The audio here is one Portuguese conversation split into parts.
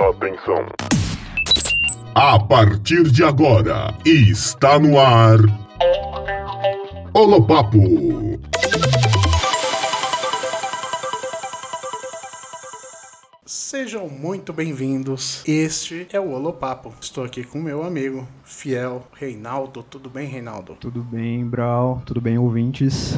Atenção. A partir de agora, está no ar. Holopapo. Sejam muito bem-vindos. Este é o Holopapo. Estou aqui com meu amigo fiel Reinaldo. Tudo bem, Reinaldo? Tudo bem, Brau? Tudo bem, ouvintes?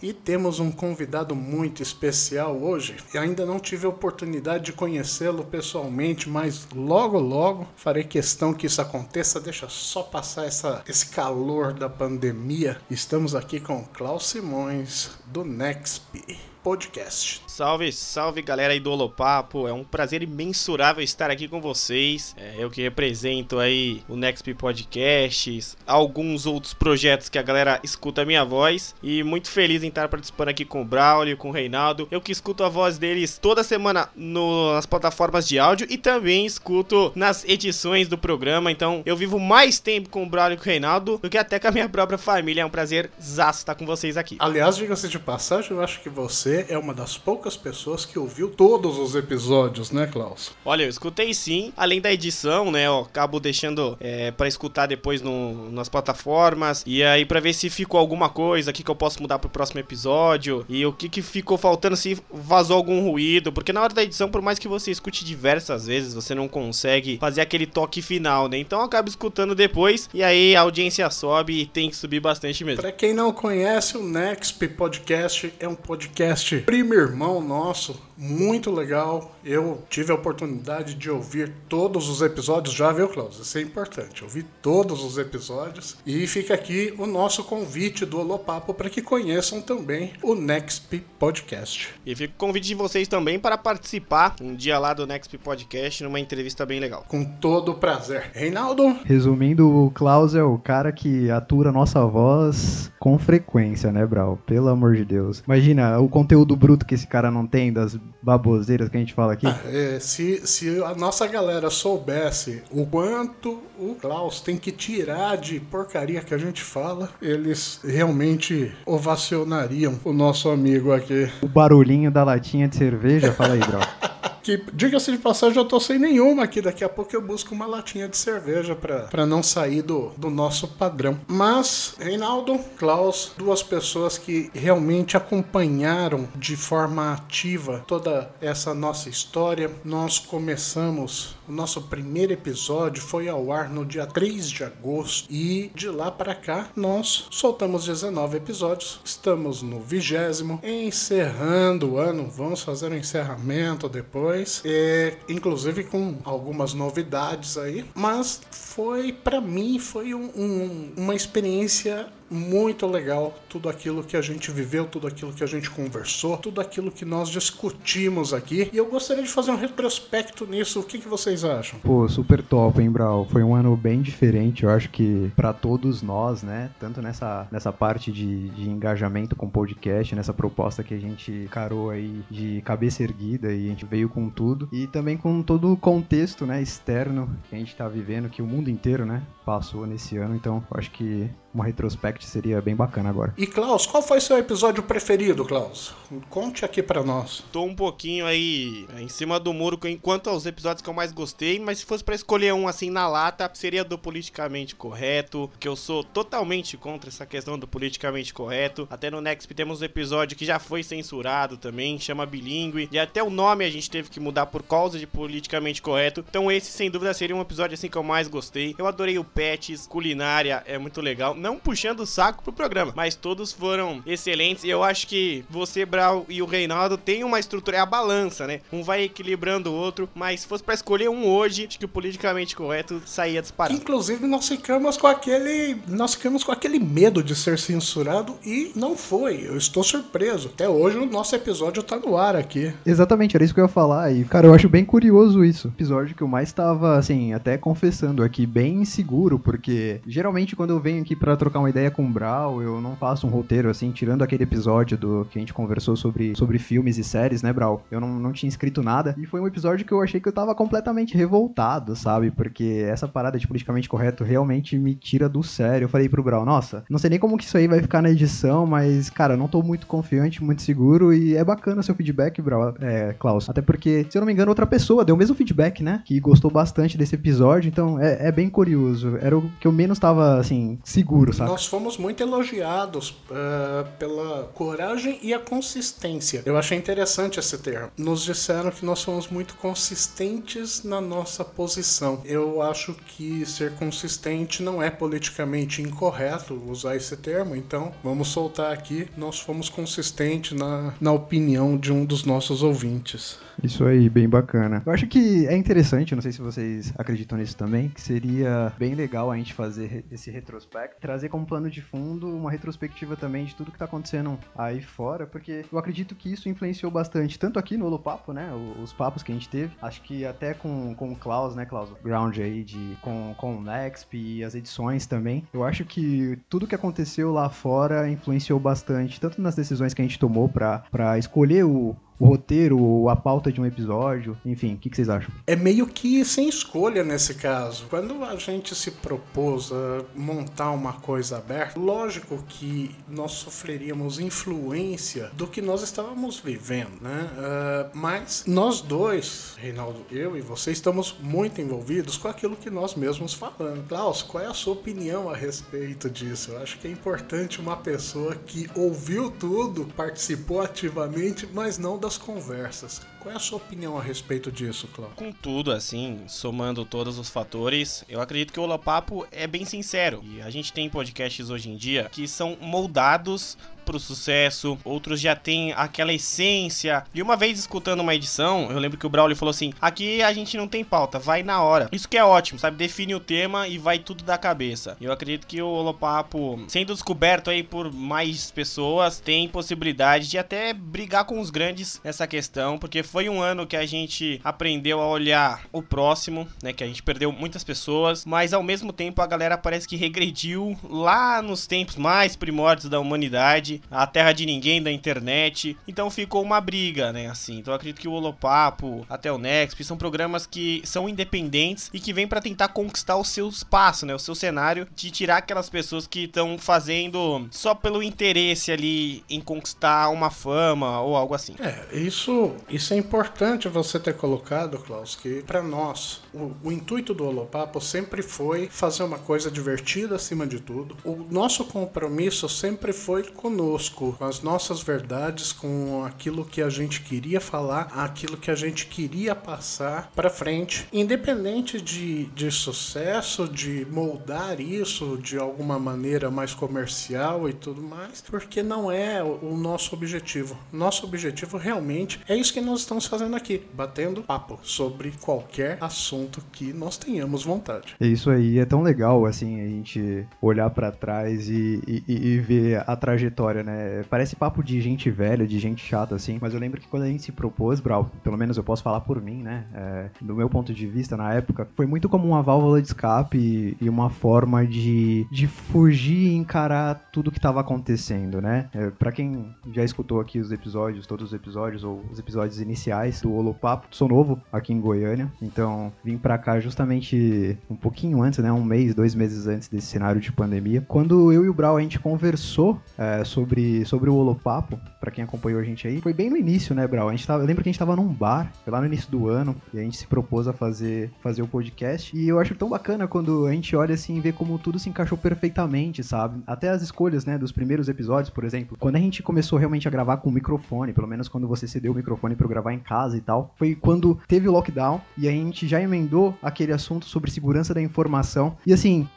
E temos um convidado muito especial hoje. Eu ainda não tive a oportunidade de conhecê-lo pessoalmente, mas logo, logo farei questão que isso aconteça. Deixa só passar essa, esse calor da pandemia. Estamos aqui com Klaus Simões, do Nexp podcast. Salve, salve galera aí do Holopapo. É um prazer imensurável estar aqui com vocês. É, eu que represento aí o Nexp Podcasts, alguns outros projetos que a galera escuta a minha voz. E muito feliz em estar participando aqui com o Braulio, com o Reinaldo. Eu que escuto a voz deles toda semana no, nas plataformas de áudio e também escuto nas edições do programa. Então eu vivo mais tempo com o Braulio e com o Reinaldo do que até com a minha própria família. É um prazer zaço estar com vocês aqui. Aliás, diga-se de passagem, eu acho que você é uma das poucas pessoas que ouviu todos os episódios, né, Klaus? Olha, eu escutei sim, além da edição, né? Eu acabo deixando é, para escutar depois no, nas plataformas e aí para ver se ficou alguma coisa aqui que eu posso mudar pro próximo episódio e o que, que ficou faltando, se vazou algum ruído, porque na hora da edição, por mais que você escute diversas vezes, você não consegue fazer aquele toque final, né? Então eu acabo escutando depois e aí a audiência sobe e tem que subir bastante mesmo. Para quem não conhece, o Nexp Podcast é um podcast primo irmão nosso, muito legal. Eu tive a oportunidade de ouvir todos os episódios, já viu, Klaus? Isso é importante. Ouvir todos os episódios. E fica aqui o nosso convite do Holopapo para que conheçam também o Nexp Podcast. E fica o convite de vocês também para participar um dia lá do Nexp Podcast numa entrevista bem legal. Com todo prazer. Reinaldo? Resumindo, o Klaus é o cara que atura nossa voz com frequência, né, Brau? Pelo amor de Deus. Imagina o conteúdo bruto que esse cara não tem das baboseiras que a gente fala aqui. Ah, é, se, se a nossa galera soubesse o quanto o Klaus tem que tirar de porcaria que a gente fala, eles realmente ovacionariam o nosso amigo aqui. O barulhinho da latinha de cerveja, fala aí, Brau. que, diga-se de passagem, eu tô sem nenhuma aqui. Daqui a pouco eu busco uma latinha de cerveja para não sair do, do nosso padrão. Mas, Reinaldo, Klaus, duas pessoas que realmente acompanharam de forma ativa toda essa nossa história. Nós começamos, o nosso primeiro episódio foi ao ar no dia 3 de agosto e de lá para cá nós soltamos 19 episódios. Estamos no vigésimo, encerrando o ano. Vamos fazer um encerramento depois, é, inclusive com algumas novidades aí. Mas foi para mim foi um, um, uma experiência muito legal tudo aquilo que a gente viveu, tudo aquilo que a gente conversou, tudo aquilo que nós discutimos aqui. E eu gostaria de fazer um retrospecto nisso. O que, que vocês acham? Pô, super top, hein, Brau? Foi um ano bem diferente, eu acho que para todos nós, né? Tanto nessa, nessa parte de, de engajamento com o podcast, nessa proposta que a gente carou aí de cabeça erguida e a gente veio com tudo. E também com todo o contexto, né, externo que a gente tá vivendo, que o mundo inteiro, né, passou nesse ano. Então, eu acho que uma retrospect seria bem bacana agora. E Klaus, qual foi seu episódio preferido, Klaus? Conte aqui para nós. Tô um pouquinho aí em cima do muro quanto aos episódios que eu mais gostei, mas se fosse para escolher um assim na lata, seria do politicamente correto, que eu sou totalmente contra essa questão do politicamente correto. Até no Next temos um episódio que já foi censurado também, chama bilíngue, e até o nome a gente teve que mudar por causa de politicamente correto. Então esse sem dúvida seria um episódio assim que eu mais gostei. Eu adorei o Pets, culinária, é muito legal não puxando o saco pro programa, mas todos foram excelentes. E eu acho que você, Brau e o Reinaldo tem uma estrutura, é a balança, né? Um vai equilibrando o outro, mas se fosse para escolher um hoje, acho que o politicamente correto saía disparado. Inclusive, nós ficamos com aquele. Nós ficamos com aquele medo de ser censurado e não foi. Eu estou surpreso. Até hoje o nosso episódio tá no ar aqui. Exatamente, era isso que eu ia falar. E, cara, eu acho bem curioso isso. Episódio que eu mais tava, assim, até confessando aqui, bem inseguro, porque geralmente quando eu venho aqui para para trocar uma ideia com o Brau, eu não faço um roteiro assim, tirando aquele episódio do que a gente conversou sobre, sobre filmes e séries, né, Brau? Eu não, não tinha escrito nada. E foi um episódio que eu achei que eu tava completamente revoltado, sabe? Porque essa parada de politicamente correto realmente me tira do sério. Eu falei pro Brau, nossa, não sei nem como que isso aí vai ficar na edição, mas, cara, não tô muito confiante, muito seguro. E é bacana seu feedback, Brau, é, Klaus. Até porque, se eu não me engano, outra pessoa deu o mesmo feedback, né? Que gostou bastante desse episódio. Então é, é bem curioso. Era o que eu menos tava, assim, seguro, sabe? Nós fomos muito elogiados uh, pela coragem e a consistência. Eu achei interessante esse termo. Nos disseram que nós fomos muito consistentes na nossa posição. Eu acho que ser consistente não é politicamente incorreto usar esse termo, então vamos soltar aqui. Nós fomos consistentes na, na opinião de um dos nossos ouvintes. Isso aí, bem bacana. Eu acho que é interessante, não sei se vocês acreditam nisso também, que seria bem legal a gente fazer esse retrospecto, trazer como plano de fundo uma retrospectiva também de tudo que tá acontecendo aí fora, porque eu acredito que isso influenciou bastante, tanto aqui no Holopapo, né, os papos que a gente teve, acho que até com, com o Klaus, né, Klaus, ground aí, de, com, com o Nexp e as edições também, eu acho que tudo que aconteceu lá fora influenciou bastante, tanto nas decisões que a gente tomou para escolher o, o roteiro ou a pauta de um episódio? Enfim, o que, que, vocês acham? É meio que sem escolha nesse caso. Quando a gente se propôs a montar uma coisa aberta, lógico que nós sofreríamos influência do que nós estávamos vivendo, né? Uh, mas nós dois, Reinaldo, eu e você, estamos muito envolvidos com aquilo que nós mesmos falamos. Klaus, qual é a sua opinião a respeito disso? Eu acho que é importante uma pessoa que ouviu tudo, participou ativamente, mas não das conversas. Qual é a sua opinião a respeito disso, Cláudio? Com tudo, assim, somando todos os fatores, eu acredito que o Holopapo é bem sincero. E a gente tem podcasts hoje em dia que são moldados pro sucesso, outros já têm aquela essência. E uma vez escutando uma edição, eu lembro que o Braulio falou assim: aqui a gente não tem pauta, vai na hora. Isso que é ótimo, sabe? Define o tema e vai tudo da cabeça. Eu acredito que o Holopapo, sendo descoberto aí por mais pessoas, tem possibilidade de até brigar com os grandes nessa questão, porque foi um ano que a gente aprendeu a olhar o próximo, né? Que a gente perdeu muitas pessoas, mas ao mesmo tempo a galera parece que regrediu lá nos tempos mais primórdios da humanidade a terra de ninguém da internet. Então ficou uma briga, né? Assim. Então acredito que o Holopapo, até o Next, são programas que são independentes e que vêm para tentar conquistar o seu espaço, né? O seu cenário, de tirar aquelas pessoas que estão fazendo só pelo interesse ali em conquistar uma fama ou algo assim. É, isso, isso é importante você ter colocado, Klaus, que para nós o, o intuito do Holopapo sempre foi fazer uma coisa divertida acima de tudo. O nosso compromisso sempre foi conosco com as nossas verdades, com aquilo que a gente queria falar, aquilo que a gente queria passar para frente, independente de, de sucesso, de moldar isso de alguma maneira mais comercial e tudo mais, porque não é o nosso objetivo. Nosso objetivo realmente é isso que nós estamos fazendo aqui, batendo papo sobre qualquer assunto que nós tenhamos vontade. É isso aí, é tão legal assim a gente olhar para trás e, e, e ver a trajetória né? Parece papo de gente velha, de gente chata, assim, mas eu lembro que quando a gente se propôs, Brau, pelo menos eu posso falar por mim, né? É, do meu ponto de vista na época, foi muito como uma válvula de escape e, uma forma de, de fugir e encarar tudo que estava acontecendo, né? É, para quem já escutou aqui os episódios, todos os episódios ou os episódios iniciais do Holopapo, sou novo aqui em Goiânia, então vim para cá justamente um pouquinho antes, né? Um mês, dois meses antes desse cenário de pandemia. Quando eu e o Brau a gente conversou é, sobre sobre, o Holopapo, para quem acompanhou a gente aí, foi bem no início, né, Brau? A gente tava, eu lembro que a gente tava num bar, foi lá no início do ano, e a gente se propôs a fazer, fazer o podcast. E eu acho tão bacana quando a gente olha assim e vê como tudo se encaixou perfeitamente, sabe? Até as escolhas, né, dos primeiros episódios, por exemplo. Quando a gente começou realmente a gravar com o microfone, pelo menos quando você cedeu o microfone para eu gravar em casa e tal, foi quando teve o lockdown e a gente já emendou aquele assunto sobre segurança da informação. E assim,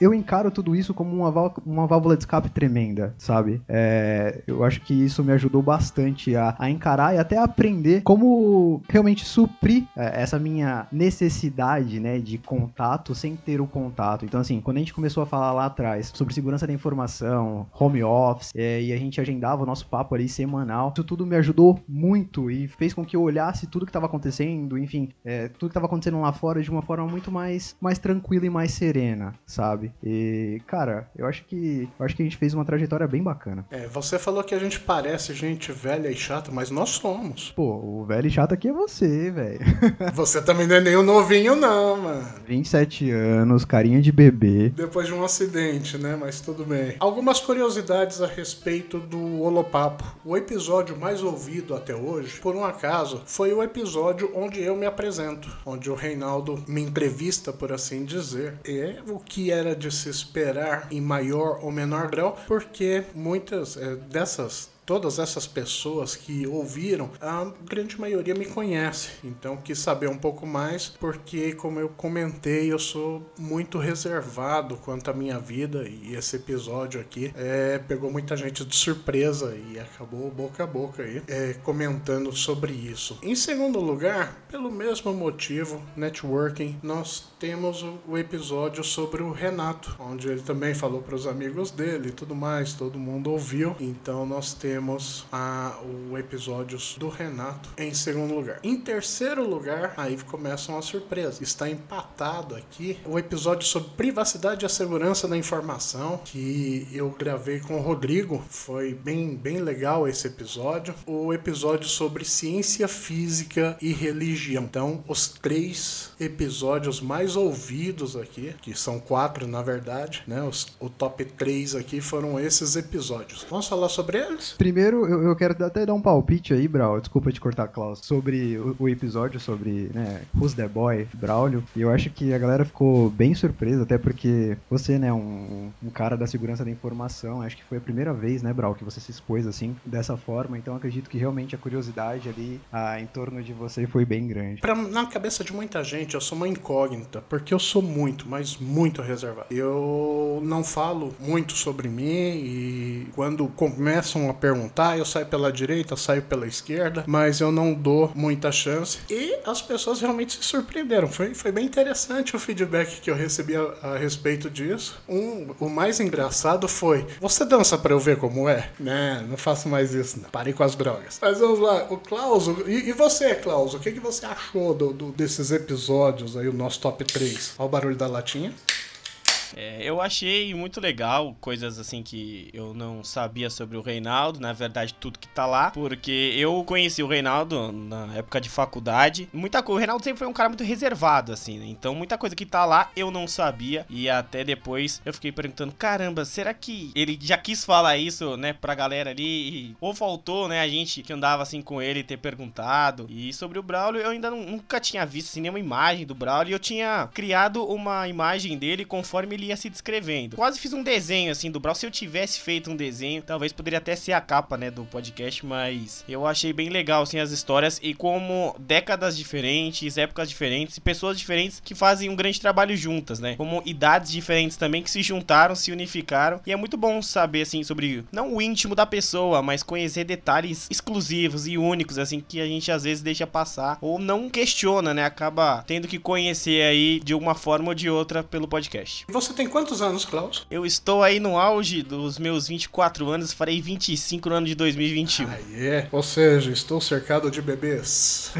eu, encaro tudo isso como uma, uma válvula de escape tremenda, sabe? É, eu acho que isso me ajudou bastante a, a encarar e até aprender como realmente suprir é, essa minha necessidade, né, de contato sem ter o contato. Então, assim, quando a gente começou a falar lá atrás sobre segurança da informação, home office, é, e a gente agendava o nosso papo ali semanal, isso tudo me ajudou muito e fez com que eu olhasse tudo que estava acontecendo, enfim, é, tudo que estava acontecendo lá fora de uma forma muito mais, mais tranquila e mais serena, sabe? E, cara, eu acho que eu acho que a gente fez uma trajetória bem bacana. É, você falou que a gente parece gente velha e chata, mas nós somos. Pô, o velho e chato aqui é você, velho. Você também não é nem um novinho, não, mano. 27 anos, carinha de bebê. Depois de um acidente, né? Mas tudo bem. Algumas curiosidades a respeito do Holopapo. O episódio mais ouvido até hoje, por um acaso, foi o episódio onde eu me apresento, onde o Reinaldo me entrevista, por assim dizer. É o que era de se esperar em maior ou menor grau, porque muitas é, dessas todas essas pessoas que ouviram, a grande maioria me conhece. Então quis saber um pouco mais, porque como eu comentei, eu sou muito reservado quanto à minha vida e esse episódio aqui é, pegou muita gente de surpresa e acabou boca a boca aí é, comentando sobre isso. Em segundo lugar, pelo mesmo motivo, networking, nós temos o, episódio sobre o Renato, onde ele também falou para os amigos dele e tudo mais, todo mundo ouviu. Então nós temos temos a, o episódios do Renato em segundo lugar. Em terceiro lugar, aí começam as surpresas. Está empatado aqui o episódio sobre privacidade e a segurança da informação que eu gravei com o Rodrigo. Foi bem, bem legal esse episódio. O episódio sobre ciência física e religião. Então, os três episódios mais ouvidos aqui, que são quatro na verdade, né? Os, o top 3 aqui foram esses episódios. Vamos falar sobre eles? Primeiro, eu, eu quero até dar um palpite aí, Brau, desculpa te cortar, Klaus, sobre o, o, episódio sobre, né, Who's the Boy, Braulio, e eu acho que a galera ficou bem surpresa, até porque você, né, um, um cara da segurança da informação, acho que foi a primeira vez, né, Brau, que você se expôs, assim, dessa forma, então acredito que realmente a curiosidade ali ah, em torno de você foi bem grande. Pra, na cabeça de muita gente, eu sou uma incógnita, porque eu sou muito, mas muito reservado. Eu não falo muito sobre mim e quando começam a perguntar perguntar, eu saio pela direita, saio pela esquerda, mas eu não dou muita chance. E as pessoas realmente se surpreenderam. Foi, foi bem interessante o feedback que eu recebi a, a respeito disso. Um, o mais engraçado foi: Você dança para eu ver como é? Né, não faço mais isso, não. Parei com as drogas. Mas vamos lá, o Klaus, e, e você, Klaus, o que, que você achou do, do, desses episódios aí, o nosso top 3? Olha o barulho da latinha. É, eu achei muito legal coisas assim que eu não sabia sobre o Reinaldo, na verdade tudo que tá lá, porque eu conheci o Reinaldo na época de faculdade. Muita coisa, o Reinaldo sempre foi um cara muito reservado assim, né? Então muita coisa que tá lá eu não sabia e até depois eu fiquei perguntando, caramba, será que ele já quis falar isso, né, pra galera ali ou faltou, né, a gente que andava assim com ele ter perguntado. E sobre o Braulio eu ainda nunca tinha visto assim, nenhuma imagem do Braulio eu tinha criado uma imagem dele conforme ele ele ia se descrevendo. Quase fiz um desenho assim do Brawl. Se eu tivesse feito um desenho, talvez poderia até ser a capa, né, do podcast, mas eu achei bem legal assim as histórias e como décadas diferentes, épocas diferentes pessoas diferentes que fazem um grande trabalho juntas, né? Como idades diferentes também que se juntaram, se unificaram. E é muito bom saber assim sobre não o íntimo da pessoa, mas conhecer detalhes exclusivos e únicos assim que a gente às vezes deixa passar ou não questiona, né? Acaba tendo que conhecer aí de uma forma ou de outra pelo podcast. Você você tem quantos anos, Klaus? Eu estou aí no auge dos meus 24 anos, farei 25 no ano de 2021. Ah, é. Ou seja, estou cercado de bebês.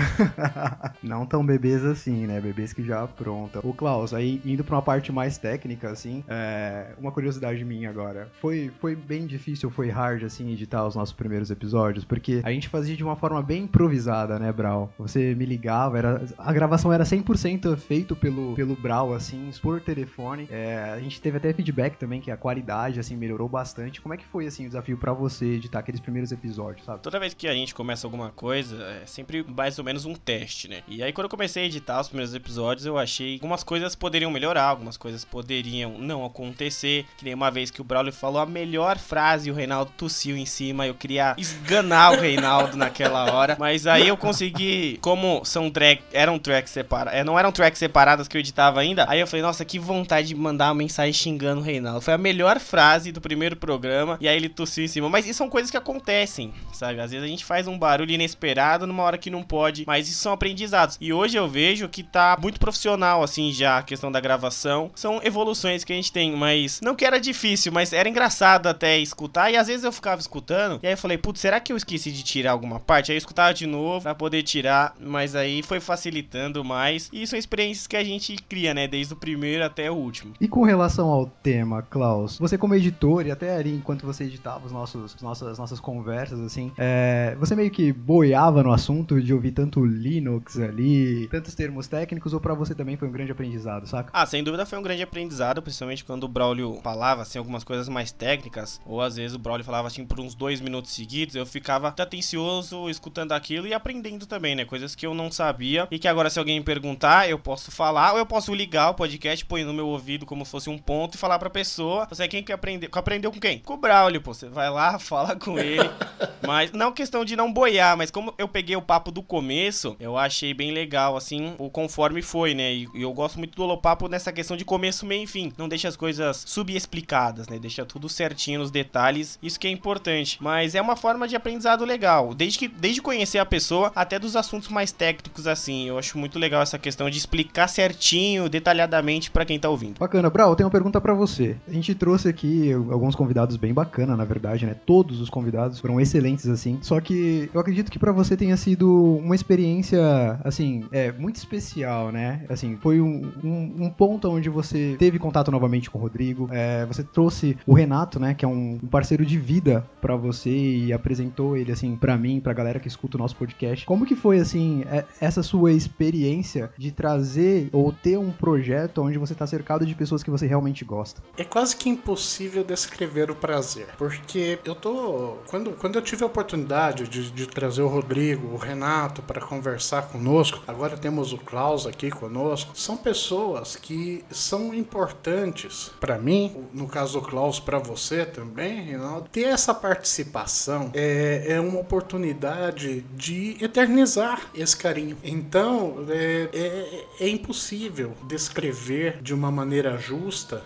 Não tão bebês assim, né? Bebês que já aprontam. O Klaus, aí indo pra uma parte mais técnica, assim, é... uma curiosidade minha agora. Foi, foi bem difícil, foi hard, assim, editar os nossos primeiros episódios, porque a gente fazia de uma forma bem improvisada, né, Brau? Você me ligava, era... a gravação era 100% feito pelo, pelo Brau, assim, por telefone. É, a gente teve até feedback também que a qualidade, assim, melhorou bastante. Como é que foi, assim, o desafio para você editar aqueles primeiros episódios, sabe? Toda vez que a gente começa alguma coisa, é sempre mais ou menos um teste, né? E aí, quando eu comecei a editar os primeiros episódios, eu achei que algumas coisas poderiam melhorar, algumas coisas poderiam não acontecer. Que nem uma vez que o Braulio falou a melhor frase e o Reinaldo tossiu em cima. Eu queria esganar o Reinaldo naquela hora. Mas aí eu consegui, como são track, eram tracks separadas, é, não eram tracks separadas que eu editava ainda. Aí eu falei, nossa, que vontade de mandar mandar uma mensagem xingando o Reinaldo. Foi a melhor frase do primeiro programa. E aí ele tossiu em cima. Mas isso são coisas que acontecem, sabe? Às vezes a gente faz um barulho inesperado numa hora que não pode. Mas isso são aprendizados. E hoje eu vejo que tá muito profissional, assim, já a questão da gravação. São evoluções que a gente tem. Mas não que era difícil, mas era engraçado até escutar. E às vezes eu ficava escutando. E aí eu falei, putz, será que eu esqueci de tirar alguma parte? Aí eu escutava de novo pra poder tirar. Mas aí foi facilitando mais. E são experiências que a gente cria, né? Desde o primeiro até o último. E com relação ao tema, Klaus, você como editor, e até ali enquanto você editava os nossos, nossas, nossas conversas, assim, é, você meio que boiava no assunto de ouvir tanto Linux ali, tantos termos técnicos, ou para você também foi um grande aprendizado, saca? Ah, sem dúvida foi um grande aprendizado, principalmente quando o Braulio falava, assim, algumas coisas mais técnicas, ou às vezes o Braulio falava, assim, por uns dois minutos seguidos, eu ficava atencioso, escutando aquilo e aprendendo também, né? Coisas que eu não sabia e que agora se alguém me perguntar, eu posso falar, ou eu posso ligar o podcast, pôr no meu ouvido como se fosse um ponto e falar pra pessoa, você é quem que aprendeu, aprendeu com quem? Com o Braulio, pô, você vai lá, fala com ele, mas não questão de não boiar, mas como eu peguei o papo do começo, eu achei bem legal, assim, o conforme foi, né? E, e eu gosto muito do Holopapo nessa questão de começo, meio e fim. Não deixa as coisas subexplicadas, né? Deixa tudo certinho nos detalhes. Isso que é importante. Mas é uma forma de aprendizado legal. Desde que desde conhecer a pessoa até dos assuntos mais técnicos, assim. Eu acho muito legal essa questão de explicar certinho, detalhadamente para quem tá ouvindo. Bacana, Brau, eu tenho uma pergunta para você. A gente trouxe aqui alguns convidados bem bacana, na verdade, né? Todos os convidados foram excelentes, assim. Só que eu acredito que para você tenha sido uma experiência, assim, é, muito especial, né? Assim, foi um, um, um ponto onde você teve contato novamente com o Rodrigo. É, você trouxe o Renato, né? Que é um, um parceiro de vida para você e apresentou ele, assim, para mim, pra galera que escuta o nosso podcast. Como que foi, assim, é, essa sua experiência de trazer ou ter um projeto onde você tá cercado de pessoas que você realmente gosta? É quase que impossível descrever o prazer, porque eu tô. Quando, quando eu tive a oportunidade de, de trazer o Rodrigo, o Renato para conversar conosco, agora temos o Klaus aqui conosco, são pessoas que são importantes para mim, no caso do Klaus, para você também, Reinaldo. Ter essa participação é, é uma oportunidade de eternizar esse carinho. Então, é, é, é impossível descrever de uma maneira justa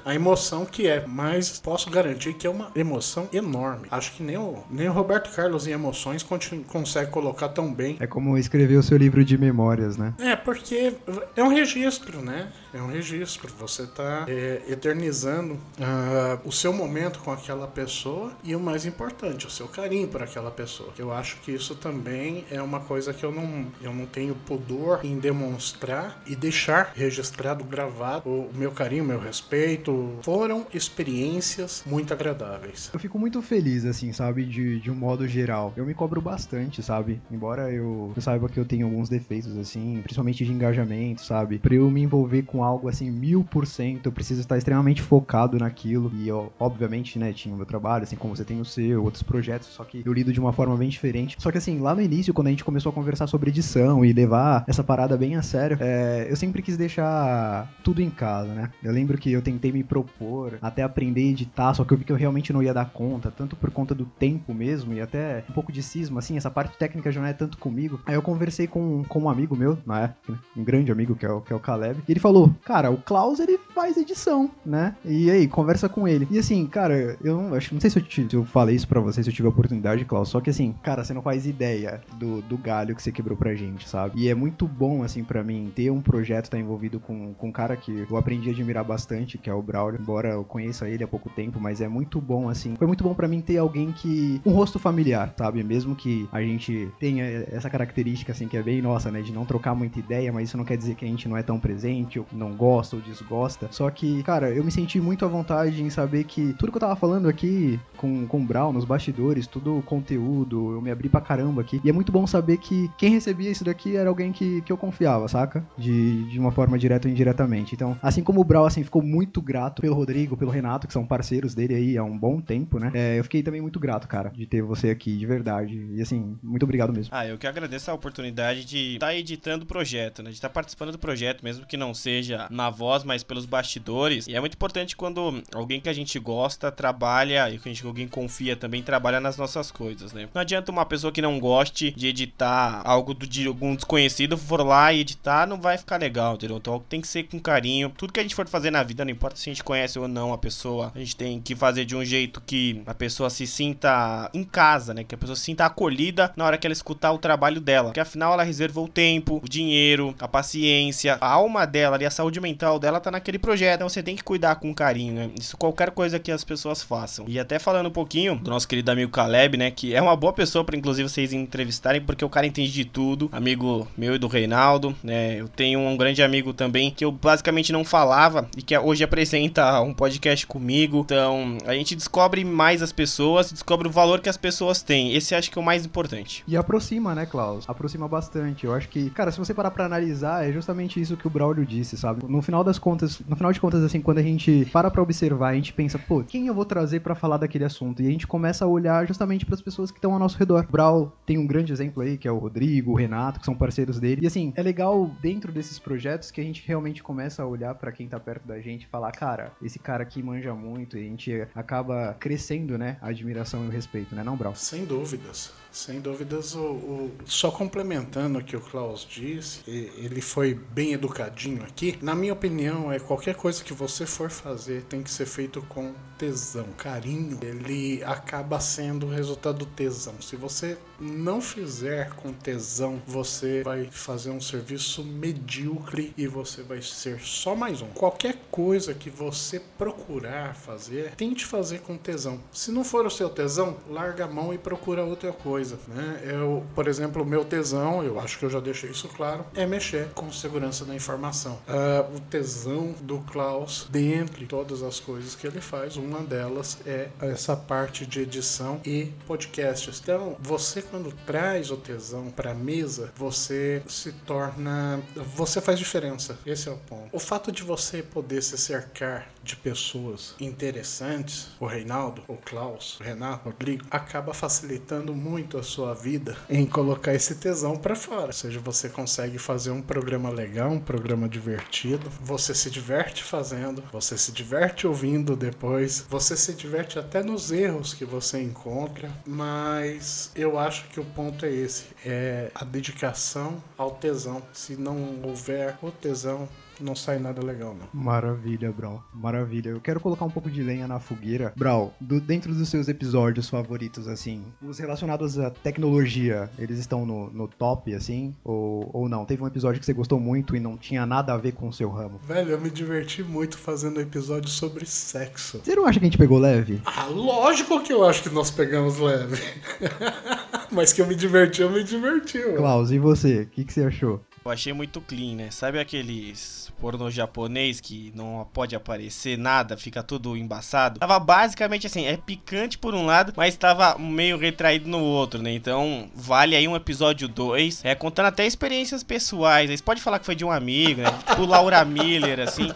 a emoção que é, mas posso garantir que é uma emoção enorme. Acho que nem o, nem o Roberto Carlos em emoções consegue colocar tão bem. É como escrever o seu livro de memórias, né? É, porque é um registro, né? É um registro. Você está é, eternizando uh, o seu momento com aquela pessoa e o mais importante, o seu carinho por aquela pessoa. Eu acho que isso também é uma coisa que eu não, eu não tenho pudor em demonstrar e deixar registrado, gravado o meu carinho, o meu respeito. Foram experiências muito agradáveis. Eu fico muito feliz, assim, sabe, de, de um modo geral. Eu me cobro bastante, sabe? Embora eu, eu saiba que eu tenho alguns defeitos, assim, principalmente de engajamento, sabe? Pra eu me envolver com algo assim, mil por cento, eu preciso estar extremamente focado naquilo. E eu, obviamente, né, tinha o meu trabalho, assim como você tem o seu, outros projetos, só que eu lido de uma forma bem diferente. Só que assim, lá no início, quando a gente começou a conversar sobre edição e levar essa parada bem a sério, é, eu sempre quis deixar tudo em casa, né? Eu lembro que eu tentei me propor até aprender a editar, só que eu vi que eu realmente não ia dar conta, tanto por conta do tempo mesmo e até um pouco de cisma, assim, essa parte técnica já não é tanto comigo. Aí eu conversei com, com um amigo meu, na época, um grande amigo que é, o, que é o Caleb, e ele falou: Cara, o Klaus ele faz edição, né? E aí, conversa com ele. E assim, cara, eu não, acho, não sei se eu, te, se eu falei isso pra você, se eu tive a oportunidade, Klaus, só que assim, cara, você não faz ideia do, do galho que você quebrou pra gente, sabe? E é muito bom, assim, pra mim, ter um projeto, tá envolvido com, com um cara que eu aprendi a admirar bastante, que é o Braulio, embora eu conheça ele há pouco tempo, mas é muito bom, assim, foi muito bom pra mim ter alguém que, um rosto familiar, sabe? Mesmo que a gente tenha essa característica, assim, que é bem nossa, né, de não trocar muita ideia, mas isso não quer dizer que a gente não é tão presente, ou não gosta ou desgosta. Só que, cara, eu me senti muito à vontade em saber que tudo que eu tava falando aqui com, com o Brown nos bastidores, tudo o conteúdo, eu me abri pra caramba aqui. E é muito bom saber que quem recebia isso daqui era alguém que, que eu confiava, saca? De, de uma forma direta ou indiretamente. Então, assim como o Brown, assim, ficou muito grato pelo Rodrigo, pelo Renato, que são parceiros dele aí há um bom tempo, né? É, eu fiquei também muito grato, cara, de ter você aqui, de verdade. E assim, muito obrigado mesmo. Ah, eu que agradeço a oportunidade de estar tá editando o projeto, né? De estar tá participando do projeto, mesmo que não seja na voz, mas pelos bastidores. E é muito importante quando alguém que a gente gosta trabalha e que alguém confia também trabalha nas nossas coisas, né? Não adianta uma pessoa que não goste de editar algo do, de algum desconhecido for lá e editar, não vai ficar legal, entendeu? Então tem que ser com carinho. Tudo que a gente for fazer na vida, não importa se a gente conhece ou não a pessoa, a gente tem que fazer de um jeito que a pessoa se sinta em casa, né? Que a pessoa se sinta acolhida na hora que ela escutar o trabalho dela. Porque afinal ela reservou o tempo, o dinheiro, a paciência, a alma dela e a saúde mental dela tá naquele projeto. Então você tem que cuidar com carinho, né? Isso qualquer coisa que as pessoas façam. E até falando um pouquinho do nosso querido amigo Caleb, né? Que é uma boa pessoa para inclusive vocês entrevistarem, porque o cara entende de tudo. Amigo meu e do Reinaldo, né? Eu tenho um grande amigo também que eu basicamente não falava e que hoje apresenta um podcast comigo. Então a gente descobre mais as pessoas, descobre o valor que as pessoas têm. Esse acho que é o mais importante. E aproxima, né, Klaus? Aproxima bastante. Eu acho que, cara, se você parar pra analisar, é justamente isso que o Braulio disse, sabe? No final das contas, no final de contas, assim, quando a gente para pra observar, a gente pensa, pô, quem eu vou trazer para falar daquele assunto? E a gente começa a olhar justamente para as pessoas que estão ao nosso redor. O Brau tem um grande exemplo aí, que é o Rodrigo, o Renato, que são parceiros dele. E assim, é legal dentro desses projetos que a gente realmente começa a olhar para quem tá perto da gente e falar, cara, esse cara aqui manja muito, e a gente acaba crescendo, né, a admiração e o respeito, né, não, Brau? Sem dúvidas. Sem dúvidas, o, o, só complementando o que o Klaus disse, ele foi bem educadinho aqui. Na minha opinião, é qualquer coisa que você for fazer tem que ser feito com tesão, carinho. Ele acaba sendo o resultado do tesão. Se você não fizer com tesão, você vai fazer um serviço medíocre e você vai ser só mais um. Qualquer coisa que você procurar fazer, tente fazer com tesão. Se não for o seu tesão, larga a mão e procura outra coisa coisa, né? Eu, por exemplo, o meu tesão, eu acho que eu já deixei isso claro, é mexer com segurança da informação. Uh, o tesão do Klaus, dentre todas as coisas que ele faz, uma delas é essa parte de edição e podcasts. Então, você quando traz o tesão para a mesa, você se torna, você faz diferença. Esse é o ponto. O fato de você poder se cercar de pessoas interessantes, o Reinaldo, o Klaus, o Renato, o Rodrigo, acaba facilitando muito a sua vida em colocar esse tesão para fora. Ou seja, você consegue fazer um programa legal, um programa divertido, você se diverte fazendo, você se diverte ouvindo depois, você se diverte até nos erros que você encontra, mas eu acho que o ponto é esse, é a dedicação ao tesão. Se não houver o tesão, não sai nada legal, não. Maravilha, Brau. Maravilha. Eu quero colocar um pouco de lenha na fogueira. Brau, do, dentro dos seus episódios favoritos, assim, os relacionados à tecnologia, eles estão no, no top, assim? Ou, ou não? Teve um episódio que você gostou muito e não tinha nada a ver com o seu ramo? Velho, eu me diverti muito fazendo um episódio sobre sexo. Você não acha que a gente pegou leve? Ah, lógico que eu acho que nós pegamos leve. Mas que eu me diverti, eu me diverti. Mano. Klaus, e você? O que, que você achou? Eu achei muito clean, né? Sabe aqueles pornô japonês que não pode aparecer nada, fica tudo embaçado. Tava basicamente assim, é picante por um lado, mas tava meio retraído no outro, né? Então, vale aí um episódio 2, é contando até experiências pessoais. Você pode falar que foi de um amigo, né? Tipo Laura Miller, assim.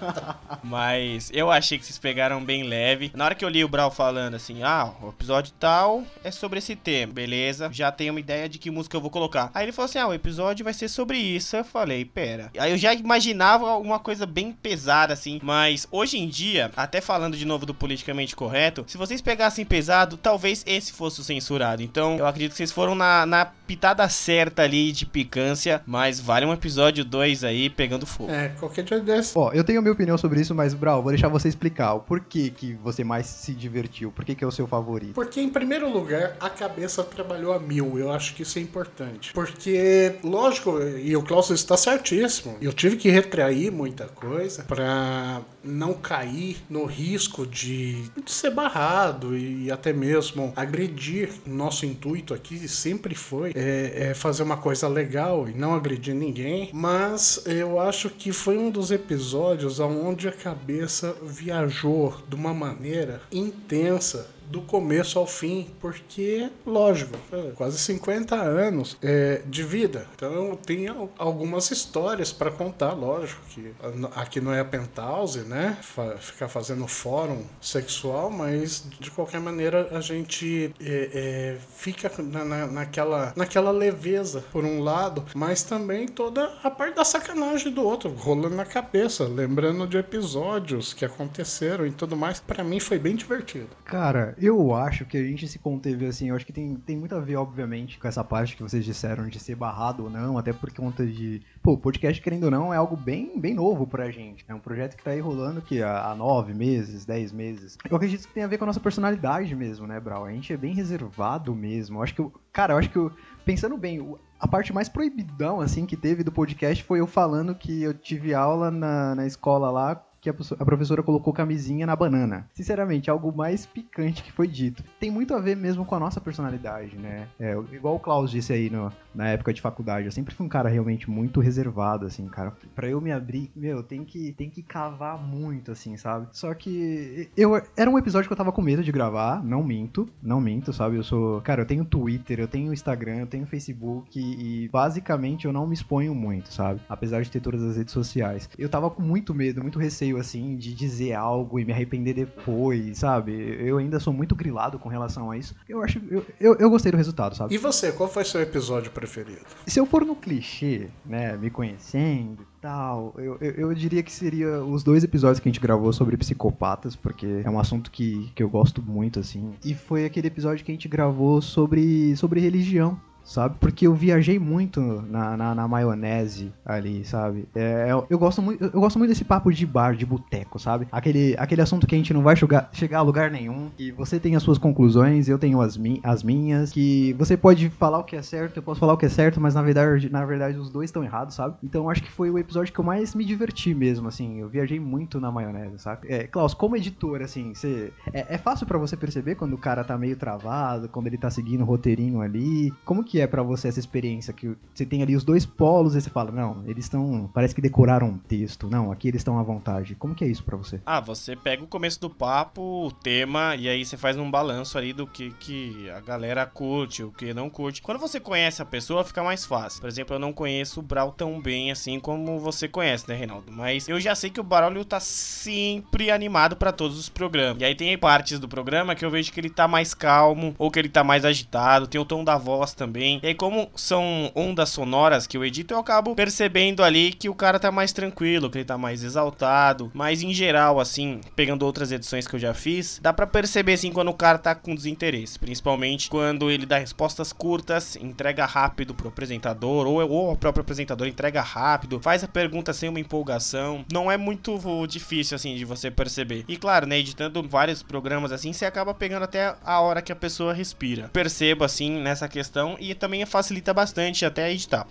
Mas eu achei que vocês pegaram bem leve. Na hora que eu li o Brau falando assim, ah, o episódio tal é sobre esse tema, beleza? Já tenho uma ideia de que música eu vou colocar. Aí ele falou assim, ah, o episódio vai ser sobre isso. Eu falei, pera. Aí eu já imaginava uma coisa bem pesada, assim. Mas hoje em dia, até falando de novo do politicamente correto, se vocês pegassem pesado, talvez esse fosse o censurado. Então, eu acredito que vocês foram na, na pitada certa ali de picância, mas vale um episódio 2 aí pegando fogo. É, qualquer dia desse. Ó, eu tenho minha opinião sobre isso, mas, Brau, vou deixar você explicar o porquê que você mais se divertiu, por que que é o seu favorito. Porque, em primeiro lugar, a cabeça trabalhou a mil. Eu acho que isso é importante. Porque, lógico, e o Klaus está certíssimo, eu tive que retrair muita coisa para não cair no risco de, de ser barrado e até mesmo agredir. Nosso intuito aqui sempre foi é, é fazer uma coisa legal e não agredir ninguém, mas eu acho que foi um dos episódios onde a cabeça viajou de uma maneira intensa do começo ao fim, porque, lógico, é, quase 50 anos é, de vida. Então tenho algumas histórias para contar, lógico, que aqui não é a penthouse, né? Ficar fazendo fórum sexual, mas de qualquer maneira a gente é, é, fica na, na, naquela, naquela leveza, por um lado, mas também toda a parte da sacanagem do outro, rolando na cabeça, lembrando de episódios que aconteceram e tudo mais. Para mim foi bem divertido. Cara, eu acho que a gente se conteve assim, eu acho que tem, tem muito a ver, obviamente, com essa parte que vocês disseram de ser barrado ou não, até por conta de. Pô, podcast, querendo ou não, é algo bem, bem novo pra gente. É um projeto que tá aí rolando que há nove meses, dez meses. Eu acredito que tem a ver com a nossa personalidade mesmo, né, Brau? A gente é bem reservado mesmo. Eu acho que. Eu, cara, eu acho que eu, pensando bem, a parte mais proibidão, assim, que teve do podcast foi eu falando que eu tive aula na, na escola lá que a professora colocou camisinha na banana. Sinceramente, algo mais picante que foi dito. Tem muito a ver mesmo com a nossa personalidade, né? É, igual o Klaus disse aí no, na época de faculdade, eu sempre fui um cara realmente muito reservado, assim, cara. Pra eu me abrir, meu, tem que, tem que cavar muito, assim, sabe? Só que eu era um episódio que eu tava com medo de gravar, não minto, não minto, sabe? Eu sou. Cara, eu tenho Twitter, eu tenho Instagram, eu tenho Facebook e basicamente eu não me exponho muito, sabe? Apesar de ter todas as redes sociais. Eu tava com muito medo, muito receio assim, de dizer algo e me arrepender depois, sabe? Eu ainda sou muito grilado com relação a isso. Eu acho. Eu, eu, eu gostei do resultado, sabe? E você, qual foi seu episódio preferido? Se eu for no clichê, né, me conhecendo e tal, eu, eu, eu, diria que seria os dois episódios que a gente gravou sobre psicopatas, porque é um assunto que, que eu gosto muito, assim. E foi aquele episódio que a gente gravou sobre, sobre religião sabe? Porque eu viajei muito na, na, na maionese ali, sabe? É, eu, eu, gosto muito, eu gosto muito desse papo de bar, de boteco, sabe? Aquele, aquele assunto que a gente não vai chegar, chegar a lugar nenhum, e você tem as suas conclusões, eu tenho as, mi, as minhas, que você pode falar o que é certo, eu posso falar o que é certo, mas na verdade, na verdade os dois estão errados, sabe? Então acho que foi o episódio que eu mais me diverti mesmo, assim. Eu viajei muito na maionese, sabe? É, Klaus, como editor, assim, você, é, é fácil para você perceber quando o cara tá meio travado, quando ele tá seguindo o roteirinho ali? Como que é para você essa experiência? Que você tem ali os dois polos e você fala, não, eles estão. Parece que decoraram um texto. Não, aqui eles estão à vontade. Como que é isso para você? Ah, você pega o começo do papo, o tema, e aí você faz um balanço ali do que, que a galera curte, o que não curte. Quando você conhece a pessoa, fica mais fácil. Por exemplo, eu não conheço o Brawl tão bem assim como você conhece, né, Reinaldo? Mas eu já sei que o Barulho tá sempre animado para todos os programas. E aí tem partes do programa que eu vejo que ele tá mais calmo, ou que ele tá mais agitado, tem o tom da voz também. E aí, como são ondas sonoras que eu edito, eu acabo percebendo ali que o cara tá mais tranquilo, que ele tá mais exaltado. Mas em geral, assim, pegando outras edições que eu já fiz, dá para perceber assim quando o cara tá com desinteresse. Principalmente quando ele dá respostas curtas, entrega rápido pro apresentador, ou, ou o próprio apresentador entrega rápido, faz a pergunta sem uma empolgação. Não é muito difícil, assim, de você perceber. E claro, né, editando vários programas assim, você acaba pegando até a hora que a pessoa respira. Percebo, assim, nessa questão e também facilita bastante até editar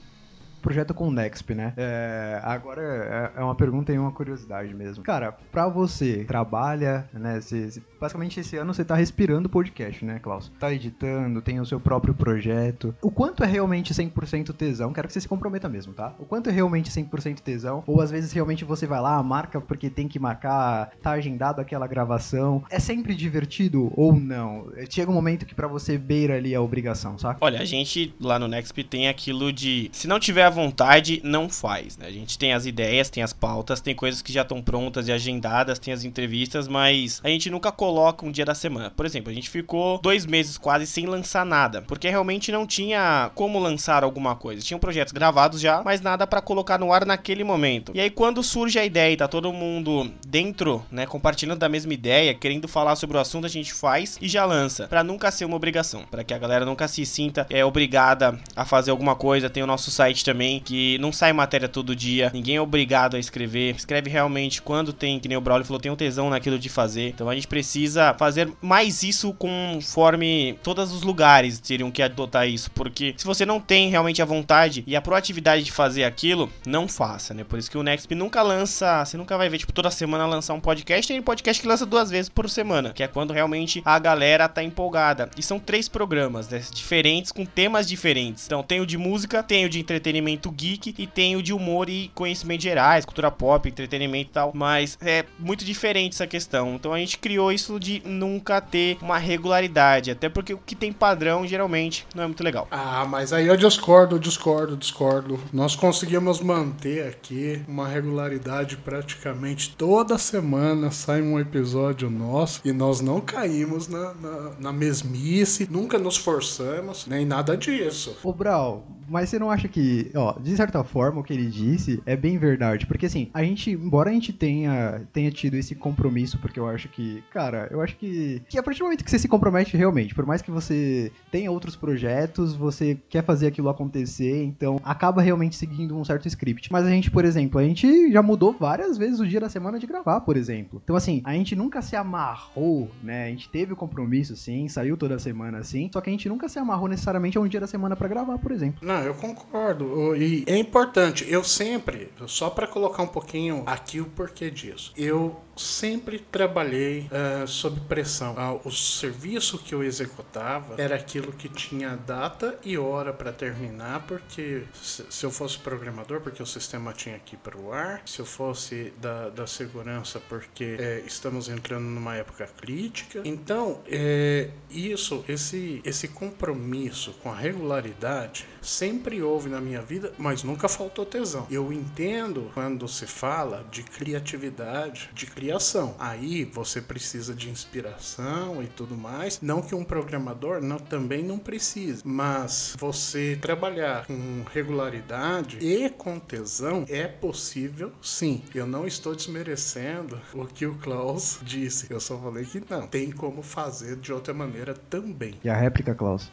projeto com o Nexp, né? É, agora é, é uma pergunta e uma curiosidade mesmo. Cara, pra você, trabalha, né? Cê, basicamente esse ano você tá respirando podcast, né, Klaus? Tá editando, tem o seu próprio projeto. O quanto é realmente 100% tesão? Quero que você se comprometa mesmo, tá? O quanto é realmente 100% tesão? Ou às vezes realmente você vai lá, marca porque tem que marcar, tá agendado aquela gravação. É sempre divertido ou não? Chega um momento que para você beira ali a obrigação, saca? Olha, a gente lá no Nexp tem aquilo de se não tiver vontade, não faz, né? A gente tem as ideias, tem as pautas, tem coisas que já estão prontas e agendadas, tem as entrevistas, mas a gente nunca coloca um dia da semana. Por exemplo, a gente ficou dois meses quase sem lançar nada, porque realmente não tinha como lançar alguma coisa. Tinham projetos gravados já, mas nada para colocar no ar naquele momento. E aí, quando surge a ideia e tá todo mundo dentro, né, compartilhando da mesma ideia, querendo falar sobre o assunto, a gente faz e já lança, para nunca ser uma obrigação, para que a galera nunca se sinta é, obrigada a fazer alguma coisa. Tem o nosso site também também, que não sai matéria todo dia, ninguém é obrigado a escrever, escreve realmente quando tem, que nem o Braulio falou, tem um tesão naquilo de fazer. Então a gente precisa fazer mais isso conforme todos os lugares teriam que adotar isso, porque se você não tem realmente a vontade e a proatividade de fazer aquilo, não faça, né? Por isso que o Nexp nunca lança, você nunca vai ver, tipo, toda semana lançar um podcast, tem um podcast que lança duas vezes por semana, que é quando realmente a galera tá empolgada. E são três programas, né, diferentes, com temas diferentes. Então tem o de música, tem o de entretenimento segmento geek e tem o de humor e conhecimentos gerais, cultura pop, entretenimento e tal. Mas é muito diferente essa questão. Então a gente criou isso de nunca ter uma regularidade. Até porque o que tem padrão geralmente não é muito legal. Ah, mas aí eu discordo, discordo, discordo. Nós conseguimos manter aqui uma regularidade praticamente toda semana sai um episódio nosso e nós não caímos na, na, na mesmice, nunca nos forçamos, nem nada disso. Ô, Brau, mas você não acha que, ó, de certa forma, o que ele disse é bem verdade? Porque assim, a gente, embora a gente tenha, tenha tido esse compromisso, porque eu acho que, cara, eu acho que, que a partir do momento que você se compromete realmente, por mais que você tenha outros projetos, você quer fazer aquilo acontecer, então acaba realmente seguindo um certo script. Mas a gente, por exemplo, a gente já mudou várias vezes o dia da semana de gravar, por exemplo. Então, assim, a gente nunca se amarrou, né? A gente teve o compromisso, sim, saiu toda semana assim, só que a gente nunca se amarrou necessariamente a um dia da semana para gravar, por exemplo. Não, eu concordo. E é importante, eu sempre, só para colocar um pouquinho aqui o porquê disso, eu sempre trabalhei uh, sob pressão. Uh, o serviço que eu executava era aquilo que tinha data e hora para terminar, porque se, se, eu fosse programador, porque o sistema tinha ir para o ar, se eu fosse da, da segurança, porque é, estamos entrando numa época crítica. Então, é, isso, esse, esse compromisso com a regularidade sempre houve na minha vida, mas nunca faltou tesão. Eu entendo quando se fala de criatividade, de criação. Aí você precisa de inspiração e tudo mais. Não que um programador não, também não precise, mas você trabalhar com regularidade e com tesão é possível sim. Eu não estou desmerecendo o que o Klaus disse. Eu só falei que não. Tem como fazer de outra maneira também. E a réplica, Klaus?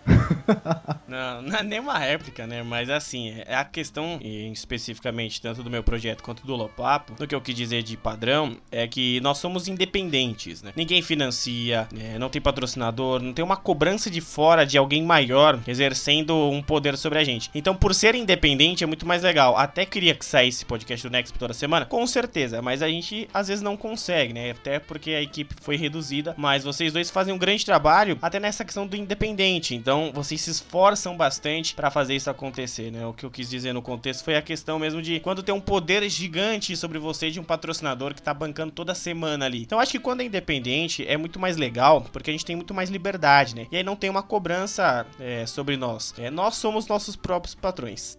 não, não é nem uma réplica né? Mas assim, é a questão, especificamente, tanto do meu projeto quanto do Lopapo, do que eu quis dizer de padrão, é que nós somos independentes, né? Ninguém financia, né? não tem patrocinador, não tem uma cobrança de fora de alguém maior exercendo um poder sobre a gente. Então, por ser independente, é muito mais legal. Até queria que saísse podcast do Next toda semana, com certeza, mas a gente às vezes não consegue, né? Até porque a equipe foi reduzida, mas vocês dois fazem um grande trabalho até nessa questão do independente. Então, vocês se esforçam bastante para fazer isso acontecer, né? O que eu quis dizer no contexto foi a questão mesmo de quando tem um poder gigante sobre você de um patrocinador que tá bancando toda semana ali. Então acho que quando é independente é muito mais legal, porque a gente tem muito mais liberdade, né? E aí não tem uma cobrança é, sobre nós. É, nós somos nossos próprios patrões.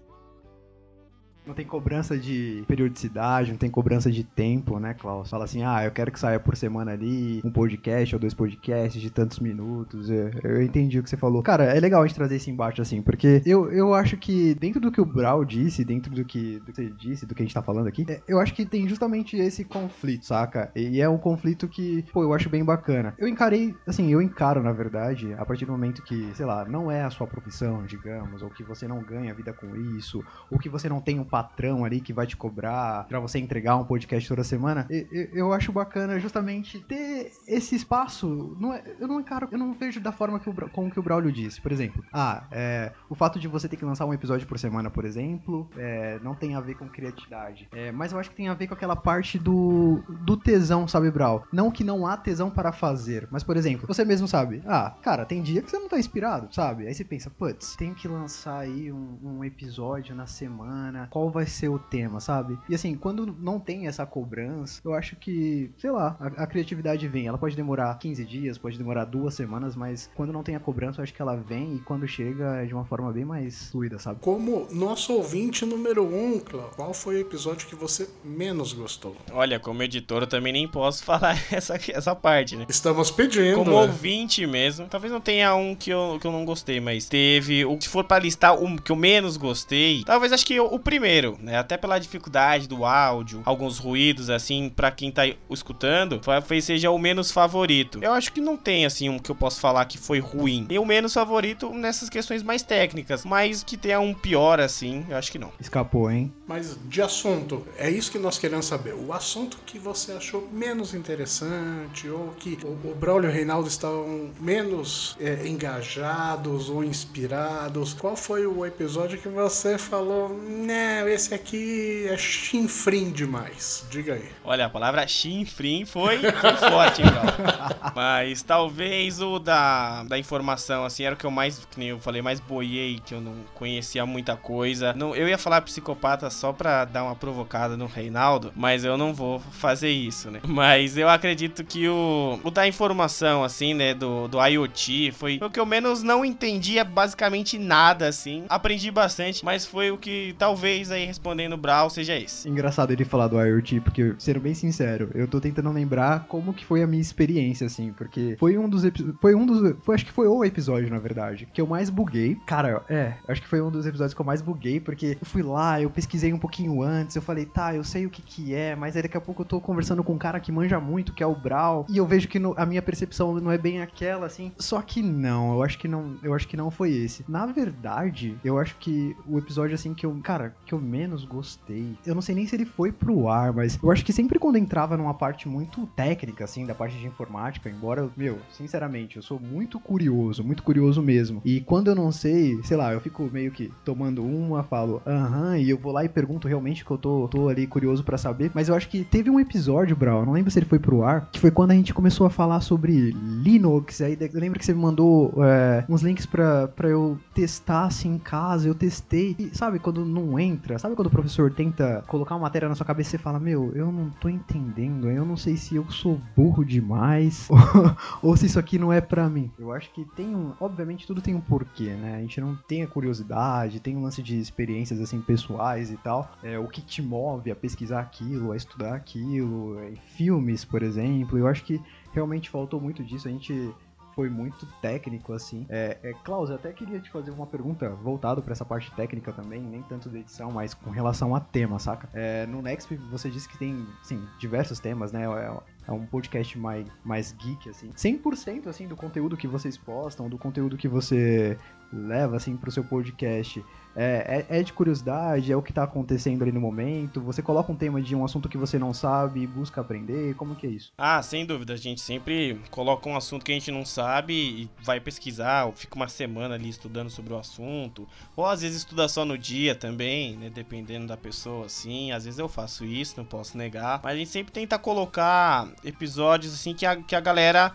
Não tem cobrança de periodicidade, não tem cobrança de tempo, né, Klaus? Fala assim, ah, eu quero que saia por semana ali um podcast ou dois podcasts de tantos minutos. Eu, eu entendi o que você falou. Cara, é legal a gente trazer esse embate assim, porque eu, eu acho que dentro do que o Brau disse, dentro do que, do que você disse, do que a gente tá falando aqui, é, eu acho que tem justamente esse conflito, saca? E é um conflito que, pô, eu acho bem bacana. Eu encarei, assim, eu encaro, na verdade, a partir do momento que, sei lá, não é a sua profissão, digamos, ou que você não ganha vida com isso, ou que você não tem um patrão ali que vai te cobrar para você entregar um podcast toda semana, eu, eu, acho bacana justamente ter esse espaço. Não é, eu não encaro, eu não vejo da forma que o, como que o Braulio disse. Por exemplo, ah, é, o fato de você ter que lançar um episódio por semana, por exemplo, é, não tem a ver com criatividade. É, mas eu acho que tem a ver com aquela parte do, do tesão, sabe, Brau? Não que não há tesão para fazer, mas, por exemplo, você mesmo sabe, ah, cara, tem dia que você não tá inspirado, sabe? Aí você pensa, putz, tenho que lançar aí um, um episódio na semana, qual qual vai ser o tema, sabe? E assim, quando não tem essa cobrança, eu acho que, sei lá, a, a, criatividade vem. Ela pode demorar 15 dias, pode demorar duas semanas, mas quando não tem a cobrança, eu acho que ela vem e quando chega é de uma forma bem mais fluida, sabe? Como nosso ouvinte número um, Cláudio, qual foi o episódio que você menos gostou? Olha, como editor, eu também nem posso falar essa, essa parte, né? Estamos pedindo. Como né? ouvinte mesmo, talvez não tenha um que eu, que eu não gostei, mas teve. O, se for para listar o que eu menos gostei, talvez acho que o, o primeiro primeiro, né? Até pela dificuldade do áudio, alguns ruídos, assim, para quem tá escutando, talvez seja o menos favorito. Eu acho que não tem, assim, um que eu posso falar que foi ruim. Tem o menos favorito nessas questões mais técnicas, mas que tenha um pior, assim, eu acho que não. Escapou, hein? Mas de assunto, é isso que nós queremos saber. O assunto que você achou menos interessante, ou que o, o Braulio e o Reinaldo estavam menos é, engajados ou inspirados. Qual foi o episódio que você falou, né? Esse aqui é chinfrim demais. Diga aí. Olha, a palavra chinfrim foi, foi Tim Brown. Mas talvez o da, da informação, assim, era o que eu mais, que nem eu falei, mais boiei, que eu não conhecia muita coisa. Não, eu ia falar psicopata só pra dar uma provocada no Reinaldo, mas eu não vou fazer isso, né? Mas eu acredito que o, o da informação, assim, né, do, do IoT, foi o que eu menos não entendia basicamente nada, assim. Aprendi bastante, mas foi o que talvez aí respondendo o Brawl seja esse. Engraçado ele falar do IoT, porque, sendo bem sincero, eu tô tentando lembrar como que foi a minha experiência, assim, porque foi um dos episódios. Foi um dos. Foi, acho que foi o episódio, na verdade, que eu mais buguei. Cara, é, acho que foi um dos episódios que eu mais buguei, porque eu fui lá, eu pesquisei um pouquinho antes, eu falei, tá, eu sei o que que é, mas aí daqui a pouco eu tô conversando com um cara que manja muito, que é o Brawl, e eu vejo que no- a minha percepção não é bem aquela, assim. Só que não, eu acho que não, eu acho que não foi esse. Na verdade, eu acho que o episódio, assim, que eu, cara, que eu menos gostei, eu não sei nem se ele foi pro ar, mas eu acho que sempre quando entrava numa parte muito técnica, assim, da parte de informática, embora, eu- meu, sinceramente, eu sou muito curioso, muito curioso mesmo. E quando eu não sei, sei lá, eu fico meio que tomando uma, falo, aham, e eu vou lá e pergunto realmente que eu tô, tô ali curioso pra saber. Mas eu acho que teve um episódio, Brau, eu não lembro se ele foi pro ar, que foi quando a gente começou a falar sobre Linux. Aí eu lembro que você me mandou é, uns links pra, pra eu testar assim em casa, eu testei. E sabe quando não entra? Sabe quando o professor tenta colocar uma matéria na sua cabeça e fala, meu, eu não tô entendendo, eu não sei se eu sou burro demais ou se isso aqui não é pra mim. Eu acho que tem um. Obviamente tudo tem um porquê, né? A gente não tem a curiosidade, tem um lance de experiências assim pessoais e tal. É, o que te move a pesquisar aquilo, a estudar aquilo, é, filmes, por exemplo. Eu acho que realmente faltou muito disso. A gente foi muito técnico, assim. É, é, Klaus, eu até queria te fazer uma pergunta voltado pra essa parte técnica também, nem tanto da edição, mas com relação a tema, saca? É, no Next você disse que tem, sim, diversos temas, né? É, é um podcast mais, mais geek, assim. 100% assim, do conteúdo que vocês postam, do conteúdo que você leva, assim, pro seu podcast, é, é, é de curiosidade, é o que tá acontecendo ali no momento? Você coloca um tema de um assunto que você não sabe e busca aprender? Como que é isso? Ah, sem dúvida, a gente sempre coloca um assunto que a gente não sabe e vai pesquisar, ou fica uma semana ali estudando sobre o assunto, ou às vezes estuda só no dia também, né, dependendo da pessoa, assim, às vezes eu faço isso, não posso negar, mas a gente sempre tenta colocar episódios, assim, que a, que a galera,